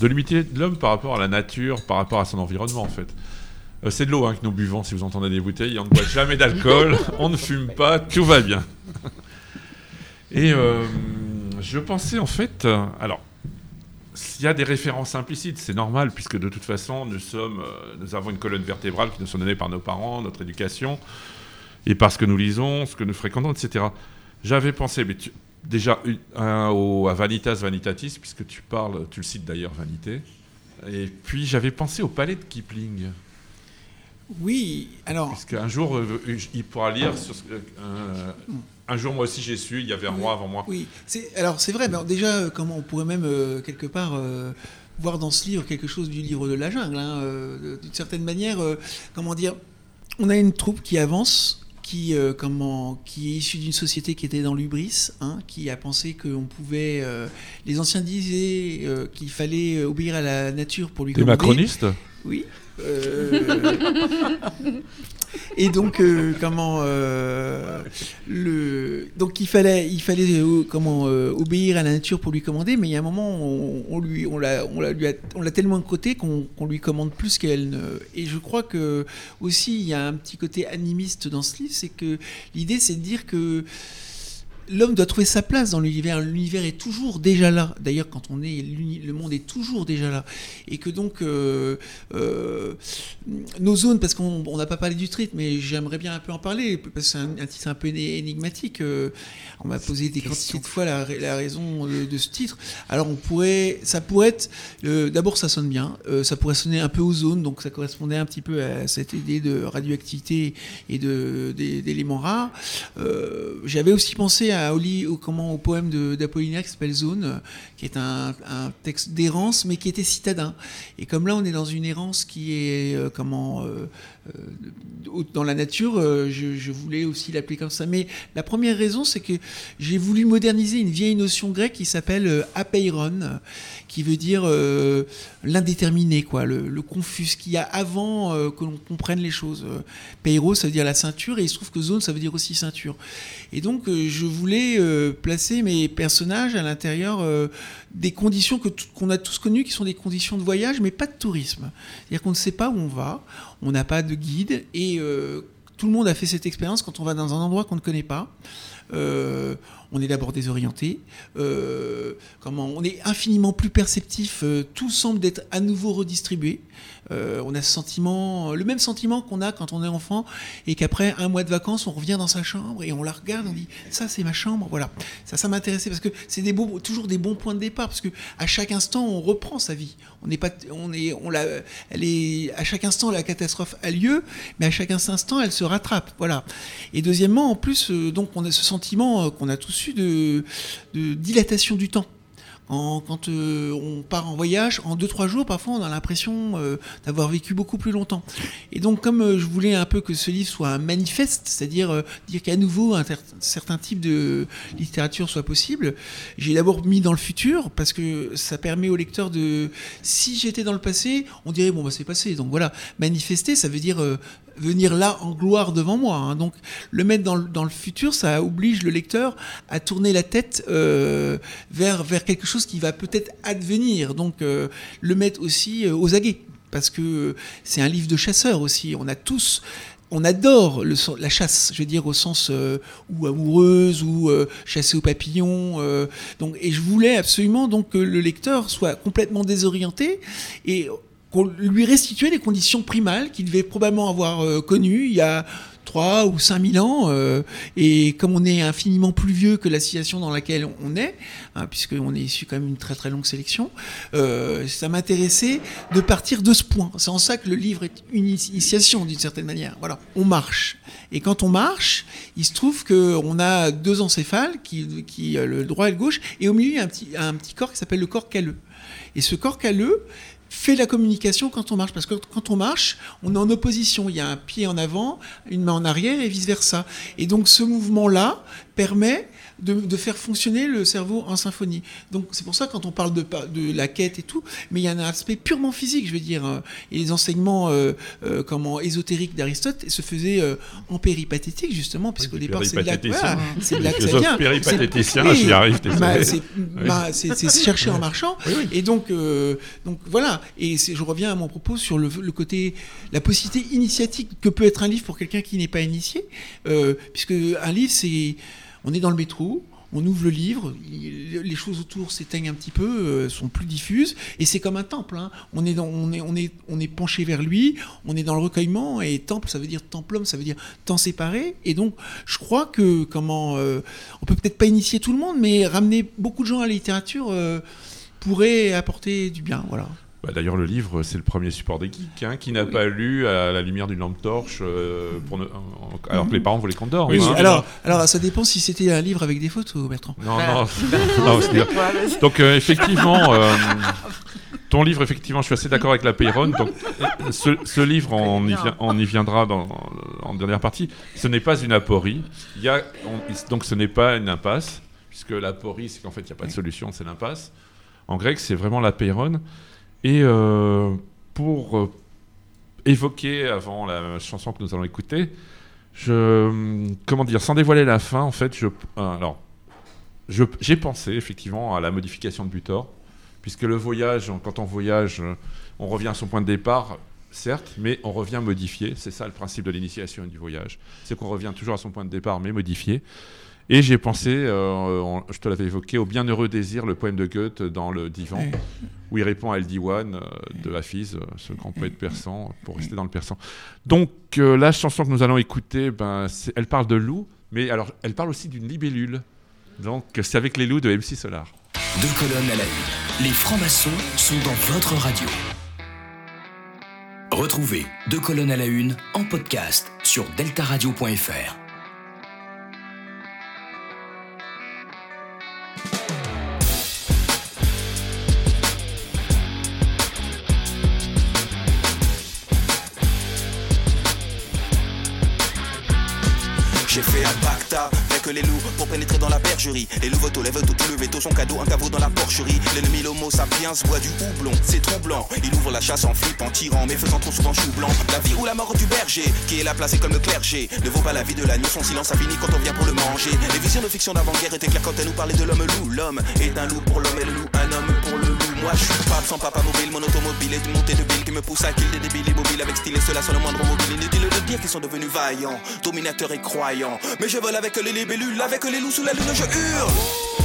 De l'humilité de l'homme par rapport à la nature, par rapport à son environnement en fait. Euh, c'est de l'eau hein, que nous buvons si vous entendez des bouteilles. On ne boit jamais d'alcool, on ne fume pas, tout va bien. Et euh, je pensais en fait, euh, alors, s'il y a des références implicites, c'est normal puisque de toute façon nous sommes, nous avons une colonne vertébrale qui nous sont données par nos parents, notre éducation, et par ce que nous lisons, ce que nous fréquentons, etc. J'avais pensé, mais tu- déjà un au- à Vanitas Vanitatis puisque tu parles, tu le cites d'ailleurs Vanité. Et puis j'avais pensé au palais de Kipling. Oui, alors. Puisqu'un jour, euh, il pourra lire sur ce- euh, un jour, moi aussi, j'ai su, il y avait un roi avant moi. Oui, c'est alors c'est vrai. Mais alors, déjà, euh, comment on pourrait même euh, quelque part euh, voir dans ce livre quelque chose du livre de la jungle. hein, euh, D'une certaine manière, euh, comment dire, on a une troupe qui avance, qui euh, comment, qui est issu d'une société qui était dans l'ubris, hein, qui a pensé qu'on pouvait. euh, les anciens disaient euh, qu'il fallait euh, obéir à la nature pour lui T'es commander. macroniste Oui. Euh, et donc euh, comment euh, le donc il fallait il fallait comment obéir à la nature pour lui commander mais il y a un moment on, on lui on l'a on l'a on l'a tellement côté qu'on qu'on lui commande plus qu'elle ne et je crois que aussi il y a un petit côté animiste dans ce livre c'est que l'idée c'est de dire que L'homme doit trouver sa place dans l'univers. L'univers est toujours déjà là. D'ailleurs, quand on est, le monde est toujours déjà là. Et que donc, euh, euh, nos zones, parce qu'on on n'a pas parlé du street, mais j'aimerais bien un peu en parler, parce que c'est un, un titre un peu éni- énigmatique. euh, on m'a posé des quantités de fois la, la raison de, de ce titre. Alors, on pourrait, ça pourrait être, d'abord, ça sonne bien, ça pourrait sonner un peu aux zones, donc ça correspondait un petit peu à cette idée de radioactivité et de- d'éléments rares. Euh, J'avais aussi pensé à Au, poème d'Apollinaire qui s'appelle Zone, qui est un, texte d'errance, mais qui était citadin. Et comme là, on est dans une errance qui est euh, comment euh, euh, dans la nature, je, voulais aussi l'appeler comme ça. Mais la première raison, c'est que j'ai voulu moderniser une vieille notion grecque qui s'appelle apeiron, qui veut dire l'indéterminé, quoi, le, confus, ce qu'il y a avant que l'on comprenne les choses. Peiro, ça veut dire la ceinture, et il se trouve que zone, ça veut dire aussi ceinture. Et donc, je voulais euh, placer mes personnages à l'intérieur euh, des conditions qu'on a tous connues, qui sont des conditions de voyage, mais pas de tourisme. C'est-à-dire qu'on ne sait pas où on va, on n'a pas de guide, et euh, tout le monde a fait cette expérience quand on va dans un endroit qu'on ne connaît pas. On est d'abord désorienté. Comment on est infiniment plus perceptif. tout semble d'être à nouveau redistribué. Euh, on a ce sentiment, le même sentiment qu'on a quand on est enfant et qu'après un mois de vacances, on revient dans sa chambre et on la regarde, on dit ça c'est ma chambre, voilà. Ça, ça m'intéressait parce que c'est des toujours des bons points de départ parce que à chaque instant, on reprend sa vie. On n'est pas, on est, on la, elle est, à chaque instant la catastrophe a lieu, mais à chaque instant, elle se rattrape, voilà. Et deuxièmement, en plus, euh, donc on a ce sentiment euh, qu'on a tous eu de dilatation du temps. Quand euh, on part en voyage, en 2-3 jours, parfois on a l'impression euh, d'avoir vécu beaucoup plus longtemps. Et donc comme euh, je voulais un peu que ce livre soit un manifeste, c'est-à-dire dire qu'à nouveau un certain type de littérature soit possible, j'ai d'abord mis dans le futur parce que ça permet au lecteur de... Si j'étais dans le passé, on dirait bon bah c'est passé. Donc voilà, manifester, ça veut dire venir là en gloire devant moi. hein. Donc le mettre dans le, dans le futur, ça oblige le lecteur à tourner la tête euh, vers, vers quelque chose qui va peut-être advenir. Donc euh, le mettre aussi euh, aux aguets. Parce que c'est un livre de chasseurs aussi. On a tous on adore la chasse, je veux dire au sens ou amoureuse ou chasser aux papillons. donc, et je voulais absolument donc que le lecteur soit complètement désorienté et qu'on lui restituait les conditions primales qu'il devait probablement avoir euh, connues il y a 3 ou 5 000 ans. euh, et comme on est infiniment plus vieux que la situation dans laquelle on est, hein, puisqu'on est issu quand même d'une très très longue sélection, euh, ça m'intéressait de partir de ce point. C'est en ça que le livre est une initiation d'une certaine manière. Voilà, on marche. Et quand on marche, il se trouve qu'on a deux encéphales, qui, qui, le droit et le gauche, et au milieu, il y a un petit, un petit corps qui s'appelle le corps calleux. Et ce corps calleux fait la communication quand on marche. Parce que quand on marche, on est en opposition. Il y a un pied en avant, une main en arrière et vice-versa. Et donc ce mouvement-là permet de, de faire fonctionner le cerveau en symphonie. Donc c'est pour ça quand on parle de, de la quête et tout, mais il y a un aspect purement physique, je veux dire. euh, Et les enseignements euh, euh, comment, ésotériques d'Aristote se faisaient euh, en péripathétique, justement, puisqu'au départ c'est de là, péripatéticien. voilà, c'est de là que ça vient. péripatéticien, j'y arrive. Bah, c'est Oui. bah, chercher en marchant. Oui, oui. Et donc, euh, donc voilà. Et je reviens à mon propos sur le, le côté, la possibilité initiatique que peut être un livre pour quelqu'un qui n'est pas initié, euh, puisque un livre, c'est, on est dans le métro. On ouvre le livre, les choses autour s'éteignent un petit peu, euh, sont plus diffuses, et c'est comme un temple. hein. On, est on, est, on, est, on est penché vers lui, on est dans le recueillement, et temple, ça veut dire templum, ça veut dire temps séparé. Et donc, je crois que comment, euh, on peut peut-être pas initier tout le monde, mais ramener beaucoup de gens à la littérature euh, pourrait apporter du bien. Voilà. Bah, D'ailleurs, le livre, c'est le premier support des geeks. hein, qui n'a pas lu à la lumière d'une lampe torche, euh, pour ne- en- alors que les parents voulaient qu'on dorme Oui, hein. alors, alors, ça dépend si c'était un livre avec des photos, Bertrand. Non, Voilà. non. non, c'est- Donc, euh, effectivement, euh, ton livre, effectivement, je suis assez d'accord avec la Peyronne. Donc, ce, ce livre, on y, vient- on y viendra dans, en dernière partie. Ce n'est pas une aporie. Il y a, on- donc, ce n'est pas une impasse, puisque l'aporie, c'est qu'en fait, il n'y a pas de solution, c'est l'impasse. En grec, c'est vraiment la Peyronne. Et euh, pour euh, évoquer, avant la chanson que nous allons écouter, je, comment dire, sans dévoiler la fin, en fait, je, euh, alors, j'ai pensé effectivement à la modification de Butor, puisque le voyage, quand on voyage, on revient à son point de départ, certes, mais on revient modifié. C'est ça le principe de l'initiation du voyage. C'est qu'on revient toujours à son point de départ, mais modifié. Et j'ai pensé, euh, on- je te l'avais évoqué, au Bienheureux désir, le poème de Goethe dans le divan, Ouais. où il répond à El Diwan euh, de Hafiz, euh, ce grand poète persan, pour rester dans le persan. Donc euh, la chanson que nous allons écouter, ben, elle parle de loup, mais alors elle parle aussi d'une libellule. Donc c'est avec les loups de MC Solar. Deux colonnes à la une. Les francs-maçons sont dans votre radio. Retrouvez Deux colonnes à la une en podcast sur deltaradio.fr. J'ai fait un pacte avec les loups pour pénétrer dans la bergerie. Les loups veto, lève tout, le veto, son cadeau, un caveau dans la porcherie. L'ennemi, l'homo sapiens, boit du houblon, c'est troublant. Il ouvre la chasse en flip, en tirant, mais faisant trop souvent chou blanc. La vie ou la mort du berger, qui est là placé comme le clergé. Ne vaut pas la vie de l'agneau, son silence a fini quand on vient pour le manger. Les visions de fiction d'avant-guerre étaient claires quand elle nous parlait de l'homme loup. L'homme est un loup pour l'homme et le loup, un homme pour le loup. Moi je suis pape sans papa mobile, mon automobile est une montée de billes qui me pousse à kill des débiles immobiles avec style et cela sans le moindre mobile. Dire qu'ils sont devenus vaillants, dominateurs et croyants. Mais je vole avec les libellules, avec les loups sous la lune, je hurle.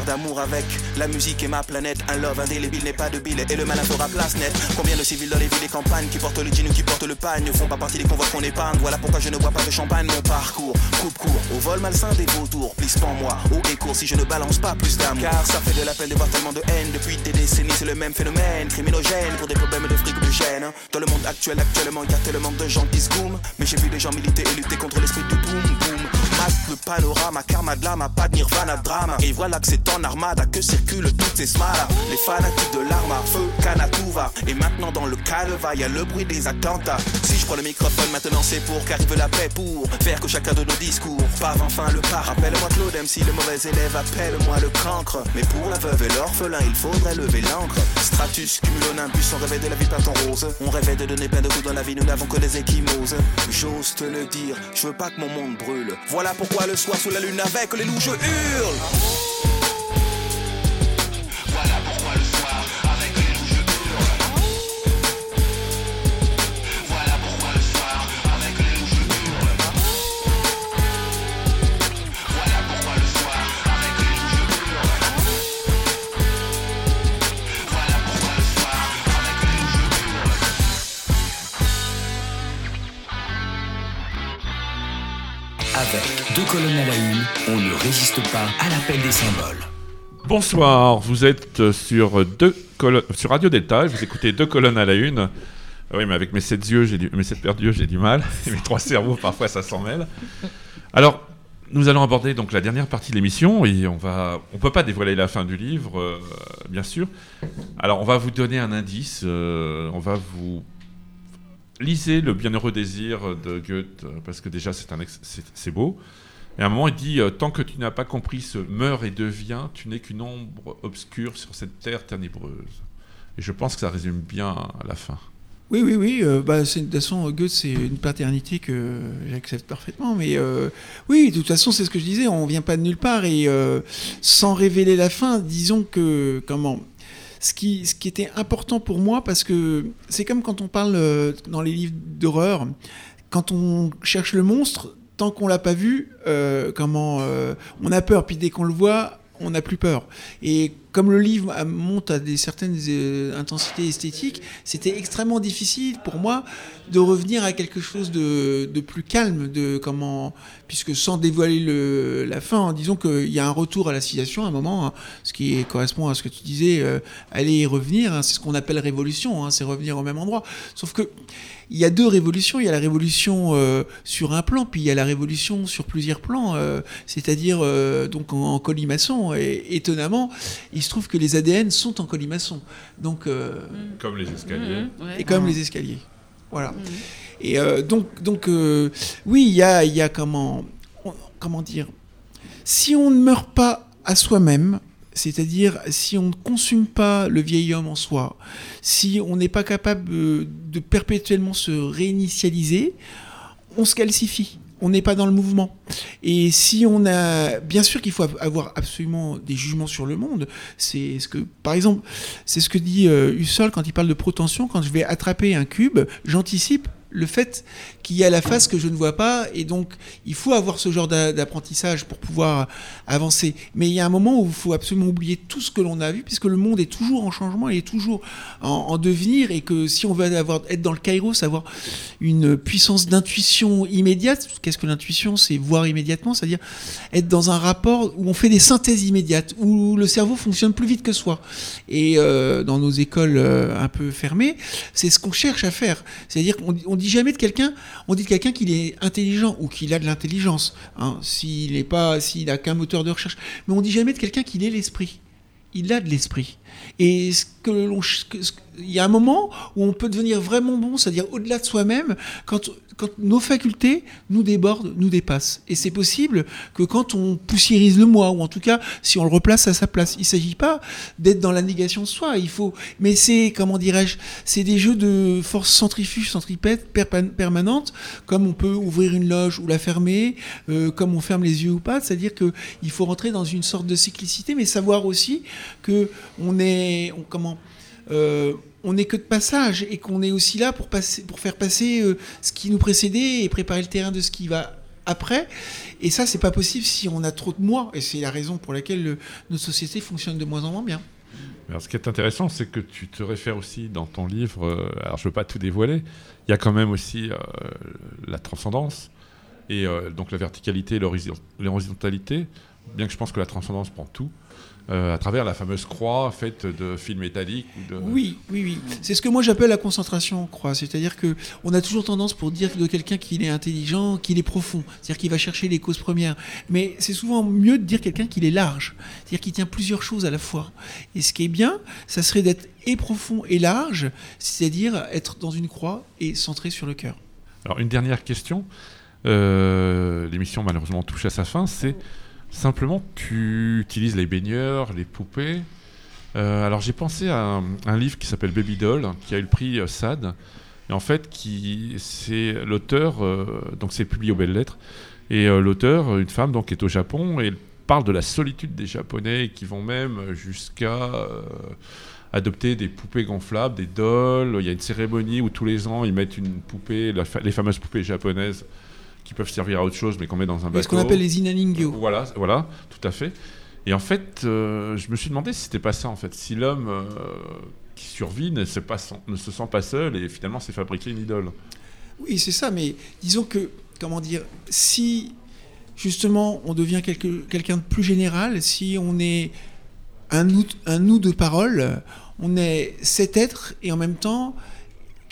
D'amour avec la musique et ma planète. Un love indélébile n'est pas de billet et le malin fera place nette. Combien de civils dans les villes et campagnes qui portent le jean ou qui portent le pagne ne font pas partie des convois qu'on épargne. Voilà pourquoi je ne bois pas de champagne. Mon parcours coupe court au vol malsain des vautours. Plisse en moi haut et court si je ne balance pas plus d'amour. Car ça fait de la peine de voir tellement de haine depuis des décennies. C'est le même phénomène criminogène pour des problèmes de fric ou de gêne. Dans le monde actuel, actuellement, il y a tellement de gens qui se goument. Mais j'ai vu des gens militer et lutter contre l'esprit du boom le panorama, karma de l'âme, pas de nirvana de drame. Et voilà que c'est en armada que circulent toutes ces smalas. Les fanatiques de l'arme à feu, Kanatuva. Et maintenant dans le calva, y a le bruit des attentats. Si je prends le microphone maintenant, c'est pour qu'arrive la paix pour faire que chacun de nos discours pave enfin le pas. Rappelle-moi Claude, même si le mauvais élève, appelle-moi le cancre. Mais pour la veuve et l'orphelin, il faudrait lever l'encre. Stratus, cumulonimbus, on rêvait de la vie peinte en rose. On rêvait de donner plein de coups dans la vie, nous n'avons que des échymoses. J'ose te le dire, je veux pas que mon monde brûle. Voilà pourquoi le soir sous la lune avec les loups, je hurle. Avec Deux colonnes à la une, on ne résiste pas à l'appel des symboles. Bonsoir, vous êtes sur, deux sur Radio Delta, et vous écoutez deux colonnes à la une. Ah Oui, mais avec mes sept yeux, j'ai mes sept paires d'yeux, j'ai du mal. Et mes trois cerveaux, parfois, ça s'en mêle. Alors, nous allons aborder donc la dernière partie de l'émission et on va, on peut pas dévoiler la fin du livre, euh, bien sûr. Alors, on va vous donner un indice. euh, on va vous lisez le Bienheureux désir de Goethe euh, parce que déjà c'est un c'est beau. Et à un moment, il dit euh, Tant que tu n'as pas compris ce meurt et devient, tu n'es qu'une ombre obscure sur cette terre ténébreuse. Et je pense que ça résume bien la fin. Oui, oui, oui. euh, bah, de toute façon, Goethe, c'est une paternité que j'accepte parfaitement. Mais oui, de toute façon, c'est ce que je disais. On vient pas de nulle part. Et sans révéler la fin, disons que comment ce qui, était important pour moi, parce que c'est comme quand on parle euh, dans les livres d'horreur, quand on cherche le monstre, tant qu'on l'a pas vu, euh, comment euh, on a peur. Puis dès qu'on le voit, on n'a plus peur. Et comme le livre a- monte à des certaines euh, intensités esthétiques, c'était extrêmement difficile pour moi de revenir à quelque chose de, plus calme, de comment, puisque sans dévoiler le, la fin, hein, disons qu'il y a un retour à la civilisation à un moment, hein, ce qui correspond à ce que tu disais, euh, aller y revenir, hein, c'est ce qu'on appelle révolution, hein, c'est revenir au même endroit. Sauf que il y a deux révolutions. Il y a la révolution euh, sur un plan, puis il y a la révolution sur plusieurs plans, euh, c'est-à-dire euh, donc en, en colimaçon. Et étonnamment, il se trouve que les ADN sont en colimaçon. Donc, euh, Comme les escaliers. Mhm, ouais. et comme les escaliers. Voilà. Et euh, donc, donc euh, oui, il y a, il y a comment, on- comment dire, si on ne meurt pas à soi-même, c'est-à-dire si on ne consume pas le vieil homme en soi, si on n'est pas capable euh, de perpétuellement se réinitialiser, on se calcifie. On n'est pas dans le mouvement. Et si on a, bien sûr qu'il faut avoir absolument des jugements sur le monde. C'est ce que, par exemple, c'est ce que dit euh, Husserl quand il parle de protension. Quand je vais attraper un cube, j'anticipe le fait qu'il y a la face que je ne vois pas, et donc il faut avoir ce genre d'a- d'apprentissage pour pouvoir avancer. Mais il y a un moment où il faut absolument oublier tout ce que l'on a vu, puisque le monde est toujours en changement, il est toujours en, en devenir, et que si on veut avoir, être dans le kairos, avoir une puissance d'intuition immédiate, qu'est-ce que l'intuition? C'est voir immédiatement, c'est-à-dire être dans un rapport où on fait des synthèses immédiates, où le cerveau fonctionne plus vite que soi. Et euh, dans nos écoles euh, un peu fermées, c'est ce qu'on cherche à faire. C'est-à-dire qu'on on dit jamais de quelqu'un, on dit de quelqu'un qu'il est intelligent ou qu'il a de l'intelligence. Hein, s'il n'est pas, s'il a qu'un moteur de recherche, mais on dit jamais de quelqu'un qu'il ait l'esprit. Il a de l'esprit. Et ce que l'on, il y a un moment où on peut devenir vraiment bon, c'est-à-dire au-delà de soi-même, quand, quand nos facultés nous débordent, nous dépassent. Et c'est possible que quand on poussiérise le moi, ou en tout cas si on le replace à sa place, il ne s'agit pas d'être dans la négation de soi. Il faut, mais c'est comment dirais-je, c'est des jeux de force centrifuge, centripète permanente, comme on peut ouvrir une loge ou la fermer, euh, comme on ferme les yeux ou pas. C'est-à-dire que il faut rentrer dans une sorte de cyclicité, mais savoir aussi que on est, on- comment euh, on n'est que de passage et qu'on est aussi là pour, passer, pour faire passer euh, ce qui nous précédait et préparer le terrain de ce qui va après. Et ça, c'est pas possible si on a trop de moi. Et c'est la raison pour laquelle le- notre société fonctionne de moins en moins bien. Alors, ce qui est intéressant, c'est que tu te réfères aussi dans ton livre, euh, alors je ne veux pas tout dévoiler, il y a quand même aussi euh, la transcendance, et euh, donc la verticalité et l'horizon- l'horizontalité, bien que je pense que la transcendance prend tout, euh, à travers la fameuse croix faite de fils métalliques de... Oui, oui, oui. C'est ce que moi j'appelle la concentration en croix. C'est-à-dire que on a toujours tendance pour dire de quelqu'un qu'il est intelligent, qu'il est profond. C'est-à-dire qu'il va chercher les causes premières. Mais c'est souvent mieux de dire quelqu'un qu'il est large. C'est-à-dire qu'il tient plusieurs choses à la fois. Et ce qui est bien, ça serait d'être et profond et large, c'est-à-dire être dans une croix et centré sur le cœur. Alors une dernière question, Euh, l'émission malheureusement touche à sa fin, c'est simplement tu utilises les baigneurs, les poupées. Euh, alors j'ai pensé à un, livre qui s'appelle Baby Doll, qui a eu le prix euh, SAD, et en fait qui c'est l'auteur, euh, donc c'est publié aux Belles Lettres, et l'auteur, une femme donc est au Japon et elle parle de la solitude des Japonais qui vont même jusqu'à adopter des poupées gonflables, des dolls. Il y a une cérémonie où tous les ans ils mettent une poupée, les fameuses poupées japonaises qui peuvent servir à autre chose mais qu'on met dans un bateau. Ce qu'on appelle les inaningyo. Voilà, voilà, tout à fait. Et en fait, euh, je me suis demandé si c'était pas ça en fait, si l'homme euh, qui survit ne se, pas sen- ne se sent pas seul et finalement s'est fabriqué une idole. Oui, c'est ça, mais disons que, comment dire, si justement on devient quelque- quelqu'un de plus général, si on est un nous, un nous de parole, on est cet être et en même temps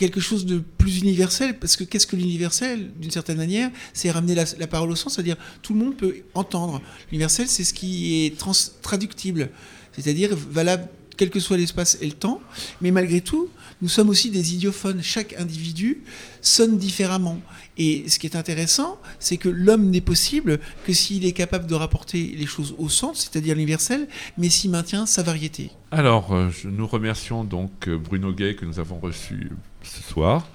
quelque chose de plus universel, parce que qu'est-ce que l'universel, d'une certaine manière, c'est ramener la, parole au sens, c'est-à-dire tout le monde peut entendre. L'universel, c'est ce qui est trans- traductible, c'est-à-dire valable quel que soit l'espace et le temps, mais malgré tout, nous sommes aussi des idiophones. Chaque individu sonne différemment. Et ce qui est intéressant, c'est que l'homme n'est possible que s'il est capable de rapporter les choses au centre, c'est-à-dire l'universel, mais s'il maintient sa variété. Alors, euh, nous remercions donc euh, Bruno Gay que nous avons reçu ce soir,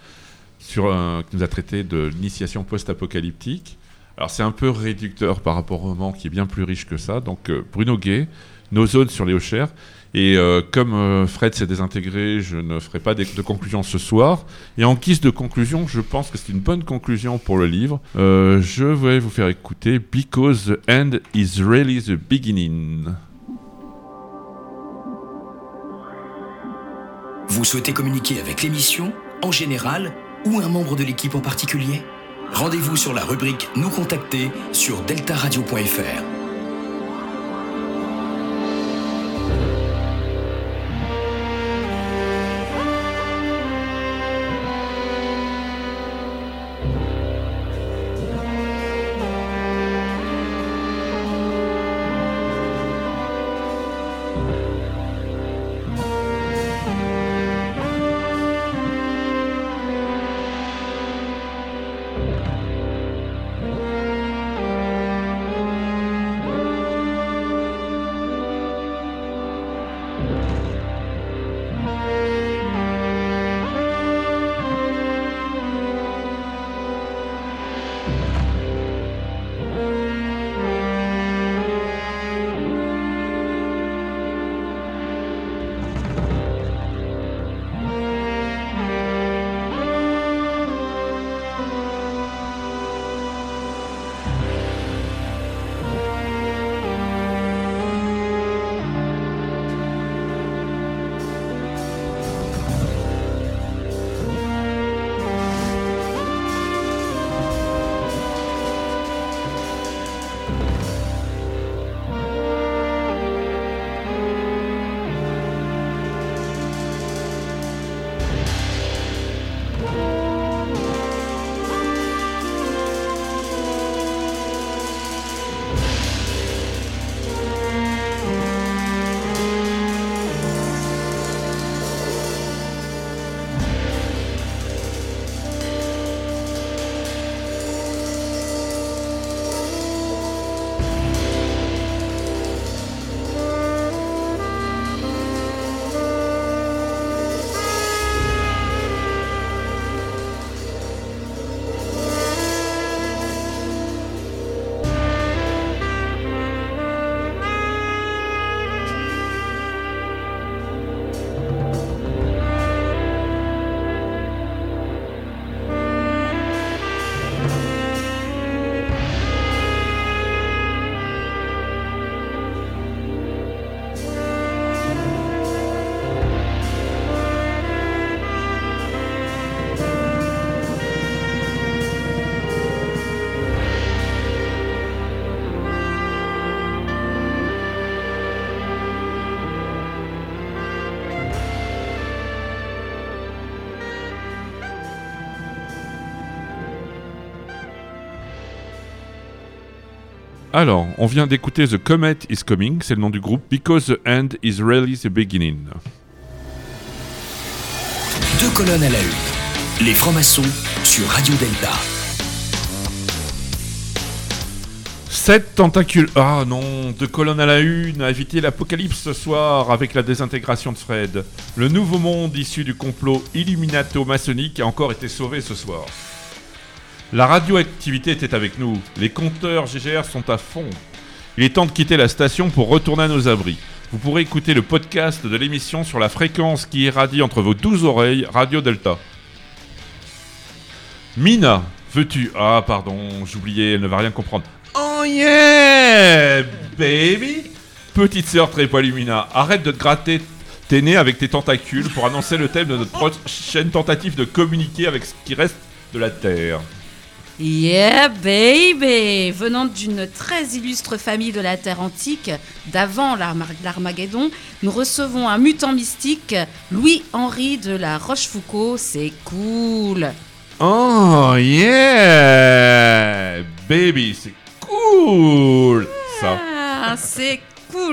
sur qui nous a traité de l'initiation post-apocalyptique. Alors, c'est un peu réducteur par rapport au roman qui est bien plus riche que ça. Donc, euh, Bruno Gay, Nos zones sur les Hauchères. Et euh, comme euh, Fred s'est désintégré, je ne ferai pas de, conclusion ce soir. Et en guise de conclusion, je pense que c'est une bonne conclusion pour le livre. Euh, je vais vous faire écouter Because the End is Really the Beginning. Vous souhaitez communiquer avec l'émission en général ou un membre de l'équipe en particulier? Rendez-vous sur la rubrique Nous contacter sur deltaradio.fr. Alors, on vient d'écouter The Comet is Coming, c'est le nom du groupe, Because the End is Really the Beginning. Deux colonnes à la une. Les francs-maçons sur Radio Delta. Sept tentacules. Ah non, deux colonnes à la une, à éviter l'apocalypse ce soir avec la désintégration de Fred. Le nouveau monde issu du complot illuminato-maçonnique a encore été sauvé ce soir. La radioactivité était avec nous. Les compteurs GGR sont à fond. Il est temps de quitter la station pour retourner à nos abris. Vous pourrez écouter le podcast de l'émission sur la fréquence qui irradie entre vos douze oreilles, Radio Delta. Mina, veux-tu? Ah, pardon, j'oubliais, elle ne va rien comprendre. Oh yeah, baby Petite sœur très poilue Mina, arrête de te gratter tes nez avec tes tentacules pour annoncer le thème de notre prochaine tentative de communiquer avec ce qui reste de la Terre. Yeah, baby Venant d'une très illustre famille de la Terre antique, d'avant l'Arma- l'Armageddon, nous recevons un mutant mystique, Louis-Henri de la Rochefoucauld. C'est cool Oh yeah Baby, c'est cool ça. Ah, c'est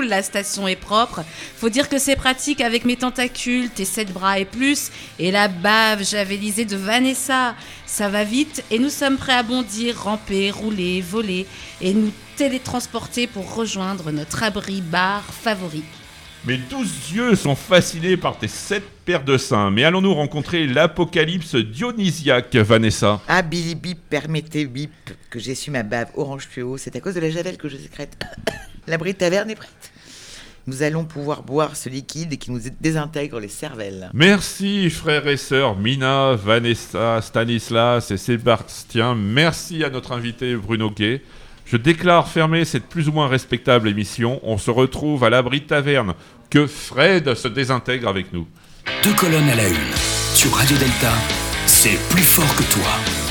la station est propre. Faut dire que c'est pratique avec mes tentacules, tes sept bras et plus, et la bave javelisée de Vanessa. Ça va vite et nous sommes prêts à bondir, ramper, rouler, voler et nous télétransporter pour rejoindre notre abri bar favori. Mes douze yeux sont fascinés par tes sept paires de seins. Mais allons-nous rencontrer l'apocalypse dionysiaque, Vanessa Ah, Billy Bip, permettez Bip que j'ai su ma bave orange fluo. C'est à cause de la javel que je sécrète. L'abri de taverne est prête. Nous allons pouvoir boire ce liquide qui nous désintègre les cervelles. Merci frères et sœurs Mina, Vanessa, Stanislas et Sébastien. Merci à notre invité Bruno Gay. Je déclare fermer cette plus ou moins respectable émission. On se retrouve à l'abri de taverne. Que Fred se désintègre avec nous. Deux colonnes à la une. Sur Radio Delta, c'est plus fort que toi.